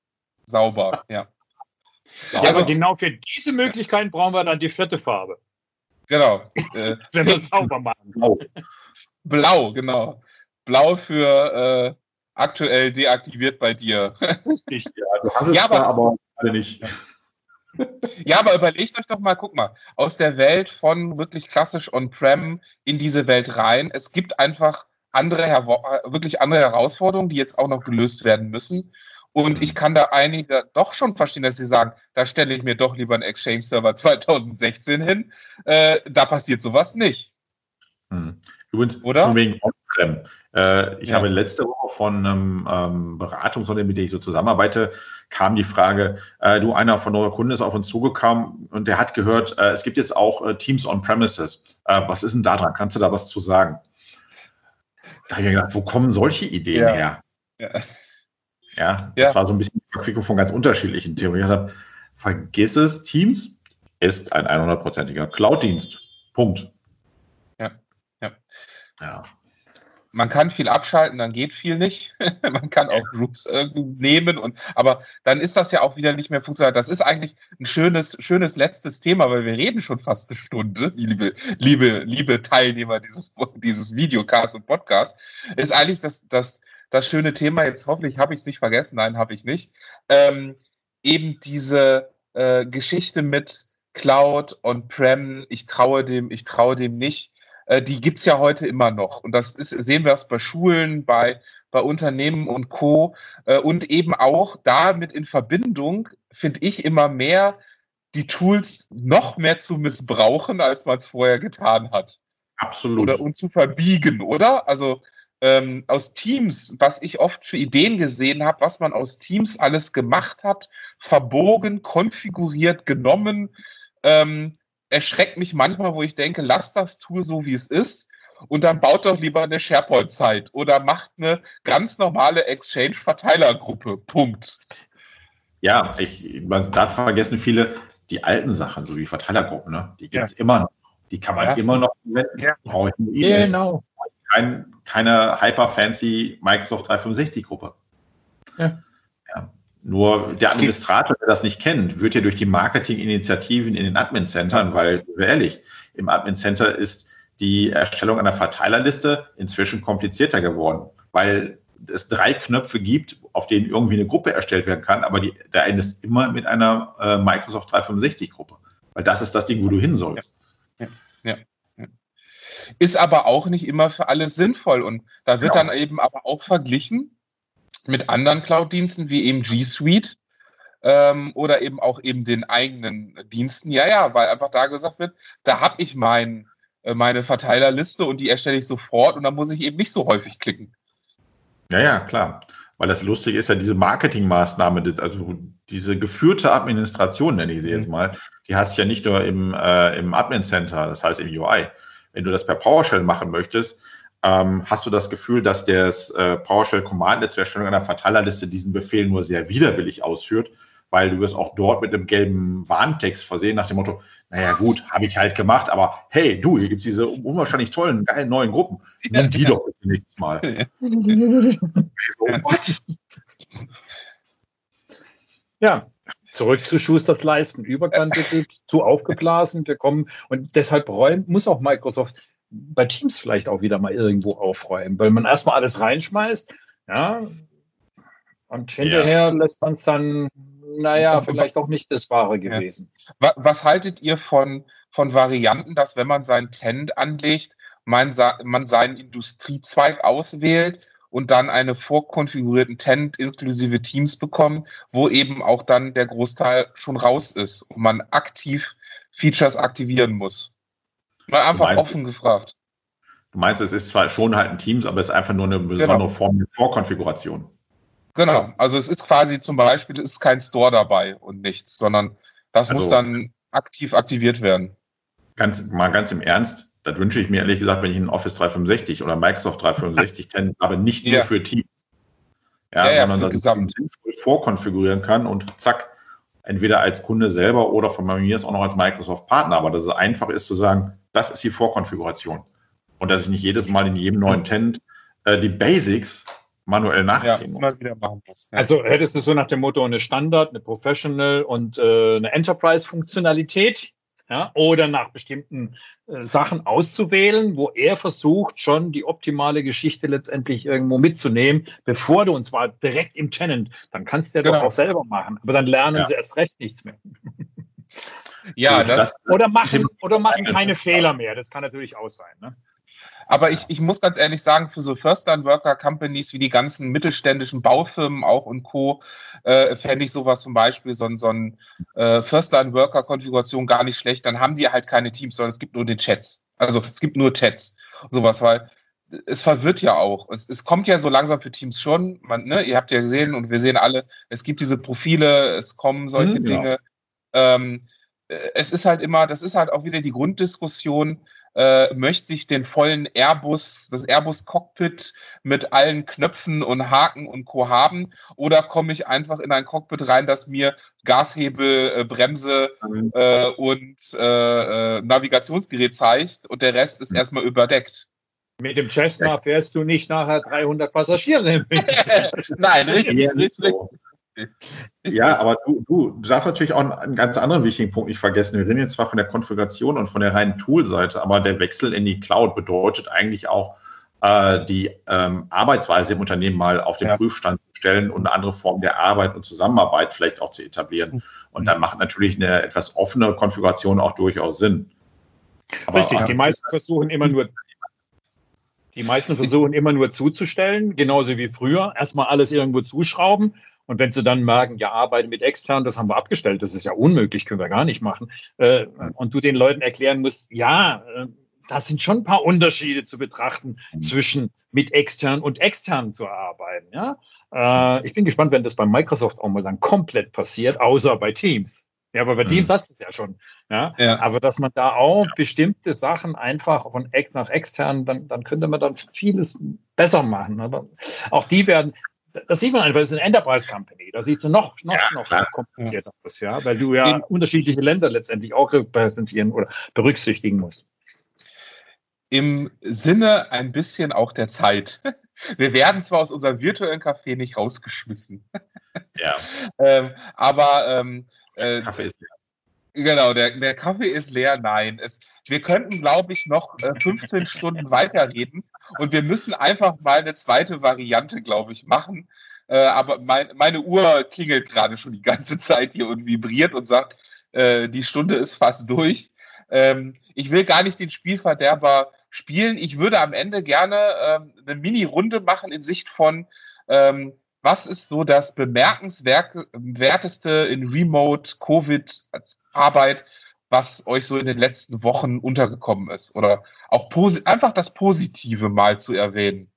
Speaker 2: Sauber, ja.
Speaker 1: Sauber. Ja, aber genau für diese Möglichkeit brauchen wir dann die vierte Farbe.
Speaker 2: Genau. Äh, Wenn wir sauber machen. Blau. Blau, genau. Blau für äh, aktuell deaktiviert bei dir.
Speaker 3: Richtig, ja. Du hast es ja, aber, aber alle nicht.
Speaker 2: Ja, aber überlegt euch doch mal, guck mal, aus der Welt von wirklich klassisch On-Prem in diese Welt rein. Es gibt einfach andere, wirklich andere Herausforderungen, die jetzt auch noch gelöst werden müssen. Und ich kann da einige doch schon verstehen, dass sie sagen, da stelle ich mir doch lieber einen Exchange-Server 2016 hin. Äh, da passiert sowas nicht.
Speaker 3: Hm. Übrigens, Oder? von wegen On-Prem. Äh, ich ja. habe letzte Woche von einem ähm, Beratungsunternehmen, mit dem ich so zusammenarbeite, kam die Frage, äh, du, einer von euren Kunden ist auf uns zugekommen und der hat gehört, äh, es gibt jetzt auch äh, Teams on-premises. Äh, was ist denn da dran? Kannst du da was zu sagen? Da habe ich mir gedacht, wo kommen solche Ideen ja. her? Ja. Ja, ja. das war so ein bisschen die Verquickung von ganz unterschiedlichen Theorien. Ich habe, vergiss es, Teams ist ein 100%iger Cloud-Dienst. Punkt.
Speaker 2: Ja, ja. Ja. Man kann viel abschalten, dann geht viel nicht. Man kann auch Groups äh, nehmen und, aber dann ist das ja auch wieder nicht mehr funktioniert. Das ist eigentlich ein schönes, schönes letztes Thema, weil wir reden schon fast eine Stunde, liebe, liebe, liebe Teilnehmer dieses, dieses Videocasts und Podcasts. Ist eigentlich das, das, das schöne Thema, jetzt hoffentlich habe ich es nicht vergessen, nein, habe ich nicht, ähm, eben diese äh, Geschichte mit Cloud und Prem, ich traue dem, ich traue dem nicht, äh, die gibt's ja heute immer noch. Und das ist, sehen wir es bei Schulen, bei, bei Unternehmen und Co. Äh, und eben auch damit in Verbindung, finde ich, immer mehr die Tools noch mehr zu missbrauchen, als man es vorher getan hat.
Speaker 3: Absolut.
Speaker 2: Oder und zu verbiegen, oder? Also ähm, aus Teams, was ich oft für Ideen gesehen habe, was man aus Teams alles gemacht hat, verbogen, konfiguriert, genommen, ähm, erschreckt mich manchmal, wo ich denke, lass das Tool so, wie es ist. Und dann baut doch lieber eine SharePoint-Zeit oder macht eine ganz normale Exchange-Verteilergruppe. Punkt.
Speaker 3: Ja, ich, da vergessen viele die alten Sachen, so wie Verteilergruppen, ne? die gibt es ja. immer noch. Die kann man ja. immer noch
Speaker 1: verwenden. Ja. Brauche ich eine E-Mail. Genau
Speaker 3: kein, keine hyper-fancy Microsoft 365-Gruppe. Ja. ja. Nur der Administrator, der das nicht kennt, wird ja durch die Marketinginitiativen in den Admin-Centern, weil, ehrlich, im Admin-Center ist die Erstellung einer Verteilerliste inzwischen komplizierter geworden, weil es drei Knöpfe gibt, auf denen irgendwie eine Gruppe erstellt werden kann, aber die, der eine ist immer mit einer äh, Microsoft 365-Gruppe, weil das ist das Ding, wo du hin sollst.
Speaker 2: Ja. Ja. ja. Ist aber auch nicht immer für alle sinnvoll und da wird ja. dann eben aber auch verglichen mit anderen Cloud-Diensten wie eben G Suite ähm, oder eben auch eben den eigenen Diensten. Ja, ja, weil einfach da gesagt wird, da habe ich mein, äh, meine Verteilerliste und die erstelle ich sofort und dann muss ich eben nicht so häufig klicken.
Speaker 3: Ja, ja, klar. Weil das Lustige ist ja diese Marketingmaßnahme, also diese geführte Administration, nenne ich sie jetzt mhm. mal, die hast du ja nicht nur im, äh, im Admin Center, das heißt im UI. Wenn du das per PowerShell machen möchtest, ähm, hast du das Gefühl, dass das äh, PowerShell Command zur Erstellung einer Verteilerliste diesen Befehl nur sehr widerwillig ausführt, weil du wirst auch dort mit einem gelben Warntext versehen nach dem Motto, naja gut, habe ich halt gemacht, aber hey, du, hier gibt es diese unwahrscheinlich tollen, geilen neuen Gruppen. Nimm die doch bitte nächstes Mal.
Speaker 1: ja, zurück zu Schusters Leisten. Überkante geht zu aufgeblasen. Wir kommen und deshalb räumen, muss auch Microsoft bei Teams vielleicht auch wieder mal irgendwo aufräumen, weil man erstmal alles reinschmeißt, ja, und hinterher ja. lässt man es dann naja, vielleicht auch nicht das Wahre gewesen.
Speaker 2: Ja. Was haltet ihr von, von Varianten, dass wenn man sein Tenant anlegt, man, man seinen Industriezweig auswählt und dann einen vorkonfigurierten Tenant inklusive Teams bekommt, wo eben auch dann der Großteil schon raus ist und man aktiv Features aktivieren muss? Mal einfach meinst, offen gefragt.
Speaker 3: Du meinst, es ist zwar schon halt ein Teams, aber es ist einfach nur eine besondere genau. Form der Vorkonfiguration.
Speaker 2: Genau, also es ist quasi zum Beispiel, ist kein Store dabei und nichts, sondern das also, muss dann aktiv aktiviert werden.
Speaker 3: Ganz, mal ganz im Ernst, das wünsche ich mir ehrlich gesagt, wenn ich ein Office 365 oder Microsoft 365 Tenant habe, nicht nur ja. für Teams. Ja, ja, sondern dass gesamt. ich vorkonfigurieren kann und zack, entweder als Kunde selber oder von mir ist auch noch als Microsoft-Partner, aber dass es einfach ist zu sagen, das ist die Vorkonfiguration. Und dass ich nicht jedes Mal in jedem neuen Tenant äh, die Basics manuell nachziehen ja, muss.
Speaker 1: muss ja. Also hättest du so nach dem Motto eine Standard, eine Professional und äh, eine Enterprise-Funktionalität, ja, oder nach bestimmten Sachen auszuwählen, wo er versucht, schon die optimale Geschichte letztendlich irgendwo mitzunehmen, bevor du, und zwar direkt im Tenant, dann kannst du ja genau. doch auch selber machen, aber dann lernen ja. sie erst recht nichts mehr. Ja, das, das, oder machen, oder machen keine Fehler mehr. Das kann natürlich auch sein. Ne?
Speaker 2: Aber ich, ich muss ganz ehrlich sagen, für so First-Line-Worker-Companies wie die ganzen mittelständischen Baufirmen auch und Co. Äh, fände ich sowas zum Beispiel, so, so ein äh, First-Line-Worker-Konfiguration gar nicht schlecht. Dann haben die halt keine Teams, sondern es gibt nur den Chats. Also es gibt nur Chats. Sowas, weil es verwirrt ja auch. Es, es kommt ja so langsam für Teams schon. Man, ne, ihr habt ja gesehen und wir sehen alle, es gibt diese Profile, es kommen solche mhm, Dinge. Ja. Ähm, äh, es ist halt immer, das ist halt auch wieder die Grunddiskussion äh, möchte ich den vollen Airbus, das Airbus-Cockpit mit allen Knöpfen und Haken und Co. haben? Oder komme ich einfach in ein Cockpit rein, das mir Gashebel, äh, Bremse äh, und äh, äh, Navigationsgerät zeigt und der Rest ist mhm. erstmal überdeckt?
Speaker 1: Mit dem Cessna fährst du nicht nachher 300 Passagiere.
Speaker 2: Nein, richtig, richtig.
Speaker 3: Ja, aber du, du, darfst natürlich auch einen ganz anderen wichtigen Punkt nicht vergessen. Wir reden jetzt zwar von der Konfiguration und von der reinen Tool-Seite, aber der Wechsel in die Cloud bedeutet eigentlich auch, äh, die ähm, Arbeitsweise im Unternehmen mal auf den ja. Prüfstand zu stellen und eine andere Form der Arbeit und Zusammenarbeit vielleicht auch zu etablieren. Mhm. Und dann macht natürlich eine etwas offene Konfiguration auch durchaus Sinn.
Speaker 1: Aber Richtig, die meisten versuchen immer nur die meisten versuchen immer nur zuzustellen, genauso wie früher. Erstmal alles irgendwo zuschrauben und wenn sie dann merken, ja, arbeiten mit extern, das haben wir abgestellt, das ist ja unmöglich, können wir gar nicht machen. Äh, und du den Leuten erklären musst, ja, äh, da sind schon ein paar Unterschiede zu betrachten mhm. zwischen mit extern und extern zu arbeiten. Ja? Äh, ich bin gespannt, wenn das bei Microsoft auch mal dann komplett passiert, außer bei Teams. Ja, aber bei Teams mhm. hast du es ja schon. Ja? ja? Aber dass man da auch bestimmte Sachen einfach von ex nach extern, dann, dann könnte man dann vieles besser machen. Aber auch die werden, das sieht man einfach, es ist eine Enterprise Company. Da sieht es noch, noch, ja, noch komplizierter aus, ja, weil du ja unterschiedliche Länder letztendlich auch repräsentieren oder berücksichtigen musst.
Speaker 2: im Sinne ein bisschen auch der Zeit. Wir werden zwar aus unserem virtuellen Café nicht rausgeschmissen. Ja. ähm, aber ähm, äh, Kaffee ist leer. Genau, der, der Kaffee ist leer. Nein, es, wir könnten, glaube ich, noch äh, 15 Stunden weiterreden und wir müssen einfach mal eine zweite Variante, glaube ich, machen. Äh, aber mein, meine Uhr klingelt gerade schon die ganze Zeit hier und vibriert und sagt, äh, die Stunde ist fast durch. Ähm, ich will gar nicht den Spielverderber spielen. Ich würde am Ende gerne ähm, eine Mini-Runde machen in Sicht von, ähm, was ist so das bemerkenswerteste in Remote-Covid-Arbeit, was euch so in den letzten Wochen untergekommen ist? Oder auch einfach das Positive mal zu erwähnen.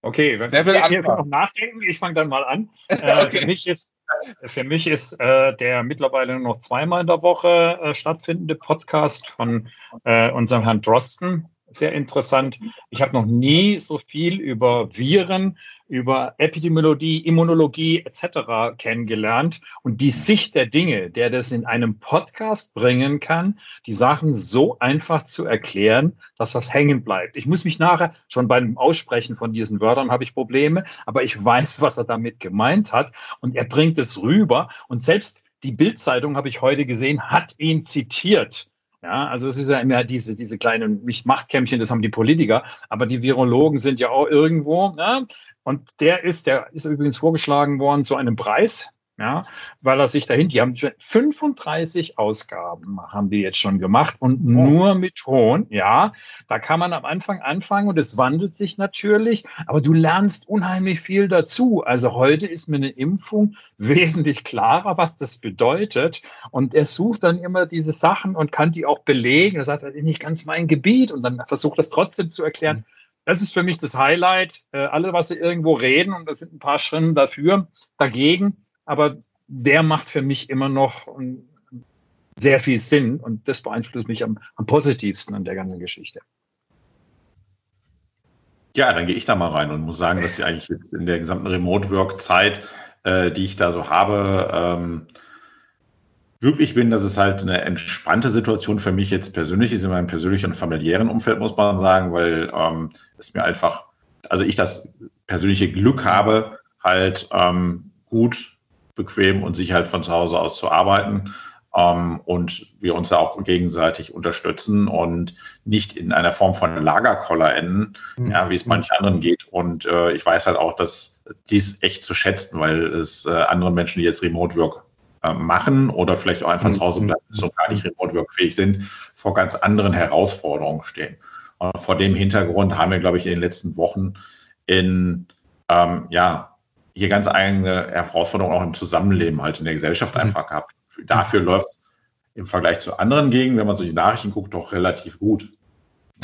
Speaker 1: Okay, wenn Wer will ihr noch nachdenken, ich fange dann mal an. Äh, okay. Für mich ist, für mich ist äh, der mittlerweile nur noch zweimal in der Woche äh, stattfindende Podcast von äh, unserem Herrn Drosten sehr interessant. Ich habe noch nie so viel über Viren, über Epidemiologie, Immunologie etc. kennengelernt und die Sicht der Dinge, der das in einem Podcast bringen kann, die Sachen so einfach zu erklären, dass das hängen bleibt. Ich muss mich nachher schon beim Aussprechen von diesen Wörtern habe ich Probleme, aber ich weiß, was er damit gemeint hat und er bringt es rüber und selbst die Bildzeitung habe ich heute gesehen, hat ihn zitiert. Ja, also es ist ja immer diese, diese kleinen Machtkämpfchen, das haben die Politiker, aber die Virologen sind ja auch irgendwo. Ja? Und der ist, der ist übrigens vorgeschlagen worden zu einem Preis, ja, weil er sich dahin, die haben schon 35 Ausgaben haben die jetzt schon gemacht und nur mit Ton, ja, da kann man am Anfang anfangen und es wandelt sich natürlich, aber du lernst unheimlich viel dazu. Also heute ist mir eine Impfung wesentlich klarer, was das bedeutet und er sucht dann immer diese Sachen und kann die auch belegen. Er sagt, das ist nicht ganz mein Gebiet und dann versucht das trotzdem zu erklären. Das ist für mich das Highlight. Äh, alle, was sie irgendwo reden, und das sind ein paar Schritte dafür, dagegen, aber der macht für mich immer noch sehr viel Sinn und das beeinflusst mich am, am positivsten an der ganzen Geschichte.
Speaker 3: Ja, dann gehe ich da mal rein und muss sagen, dass ich eigentlich jetzt in der gesamten Remote-Work-Zeit, äh, die ich da so habe, ähm, glücklich bin, dass es halt eine entspannte Situation für mich jetzt persönlich ist, in meinem persönlichen und familiären Umfeld, muss man sagen, weil ähm, es mir einfach, also ich das persönliche Glück habe, halt ähm, gut bequem und sicher halt von zu Hause aus zu arbeiten. Ähm, und wir uns da auch gegenseitig unterstützen und nicht in einer Form von Lagerkoller enden, mhm. ja, wie es manchen anderen geht. Und äh, ich weiß halt auch, dass dies echt zu schätzen, weil es äh, anderen Menschen, die jetzt Remote Work äh, machen oder vielleicht auch einfach mhm. zu Hause bleiben, so gar nicht Remote Work fähig sind, vor ganz anderen Herausforderungen stehen. Und vor dem Hintergrund haben wir, glaube ich, in den letzten Wochen in ähm, ja, hier ganz eigene Herausforderungen auch im Zusammenleben halt in der Gesellschaft mhm. einfach gehabt. Dafür läuft es im Vergleich zu anderen Gegenden, wenn man so die Nachrichten guckt, doch relativ gut.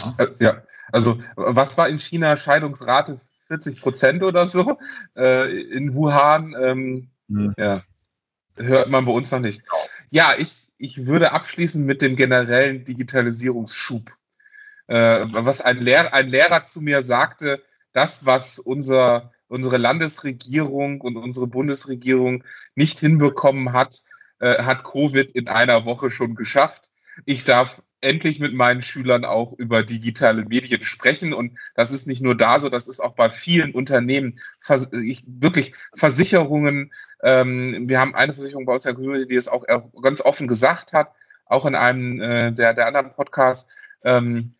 Speaker 2: Ja, äh, ja. also was war in China Scheidungsrate 40 Prozent oder so? Äh, in Wuhan, ähm, mhm. ja, hört man bei uns noch nicht. Ja, ich, ich würde abschließen mit dem generellen Digitalisierungsschub. Äh, was ein, Lehr ein Lehrer zu mir sagte, das, was unser unsere Landesregierung und unsere Bundesregierung nicht hinbekommen hat, äh, hat Covid in einer Woche schon geschafft. Ich darf endlich mit meinen Schülern auch über digitale Medien sprechen. Und das ist nicht nur da so, das ist auch bei vielen Unternehmen, vers ich, wirklich Versicherungen. Ähm, wir haben eine Versicherung bei uns in der die es auch ganz offen gesagt hat, auch in einem äh, der, der anderen Podcasts. Ähm,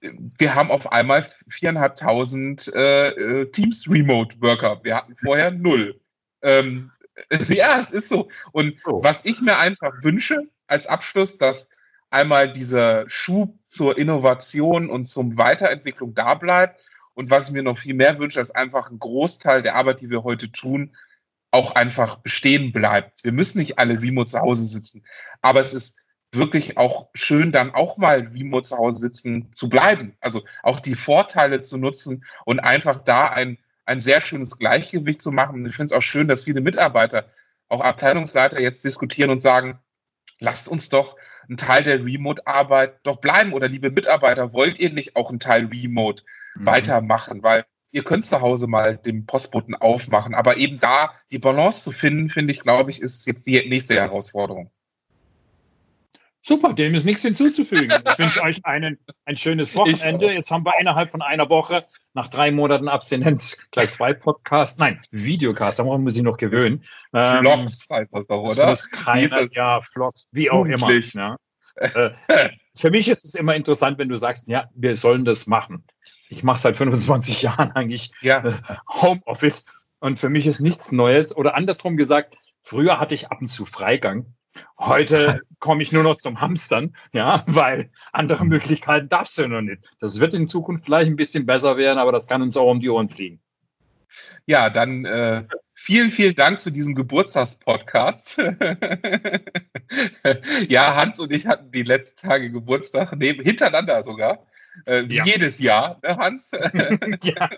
Speaker 2: wir haben auf einmal viereinhalbtausend äh, äh, Teams Remote Worker. Wir hatten vorher null. Ähm, ja, es ist so. Und so. was ich mir einfach wünsche als Abschluss, dass einmal dieser Schub zur Innovation und zum Weiterentwicklung da bleibt. Und was ich mir noch viel mehr wünsche, dass einfach ein Großteil der Arbeit, die wir heute tun, auch einfach bestehen bleibt. Wir müssen nicht alle remote zu Hause sitzen, aber es ist wirklich auch schön, dann auch mal remote zu Hause sitzen zu bleiben. Also auch die Vorteile zu nutzen und einfach da ein, ein sehr schönes Gleichgewicht zu machen. Und ich finde es auch schön, dass viele Mitarbeiter, auch Abteilungsleiter jetzt diskutieren und sagen, lasst uns doch einen Teil der Remote-Arbeit doch bleiben. Oder liebe Mitarbeiter, wollt ihr nicht auch einen Teil Remote mhm. weitermachen? Weil ihr könnt zu Hause mal den Postboten aufmachen. Aber eben da die Balance zu finden, finde ich, glaube ich, ist jetzt die nächste Herausforderung.
Speaker 1: Super, dem ist nichts hinzuzufügen. Ich wünsche euch einen, ein schönes Wochenende. Jetzt haben wir innerhalb von einer Woche, nach drei Monaten Abstinenz, gleich zwei Podcasts, nein, Videocasts, da muss ich noch gewöhnen.
Speaker 2: Ähm, Vlogs heißt das doch, oder? Das
Speaker 1: keiner, ja, Vlogs, wie auch immer. Ja. Äh, für mich ist es immer interessant, wenn du sagst, ja, wir sollen das machen. Ich mache seit 25 Jahren eigentlich ja. Äh, Homeoffice und für mich ist nichts Neues. Oder andersrum gesagt, früher hatte ich ab und zu Freigang Heute komme ich nur noch zum Hamstern, ja, weil andere Möglichkeiten darfst du noch nicht. Das wird in Zukunft vielleicht ein bisschen besser werden, aber das kann uns auch um die Ohren fliegen.
Speaker 2: Ja, dann äh, vielen, vielen Dank zu diesem Geburtstagspodcast. ja, Hans und ich hatten die letzten Tage Geburtstag, neben, hintereinander sogar. Äh, ja. Jedes Jahr, ne, Hans?
Speaker 1: ja.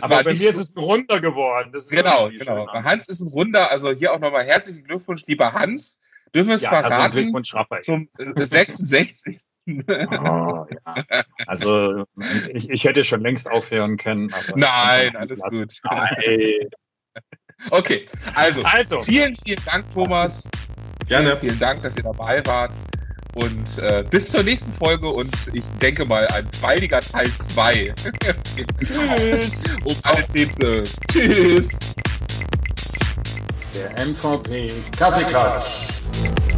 Speaker 1: Aber bei mir ist es ein Runder geworden.
Speaker 2: genau, genau. Hans ist ein Runder. Also hier auch nochmal herzlichen Glückwunsch, lieber Hans. Dürfen wir es ja, also verraten? Also zum 66.
Speaker 1: oh, ja. Also ich, ich, hätte schon längst aufhören können.
Speaker 2: Nein, alles gut. Nein. Okay, also, also, vielen, vielen Dank, Thomas. Gerne. Vielen, vielen Dank, dass ihr dabei wart. Und äh, bis zur nächsten Folge und ich denke mal ein baldiger Teil 2. Tschüss. um alle Themen zu. Tschüss.
Speaker 1: Der MVP Kaffeeklatsch. Peace.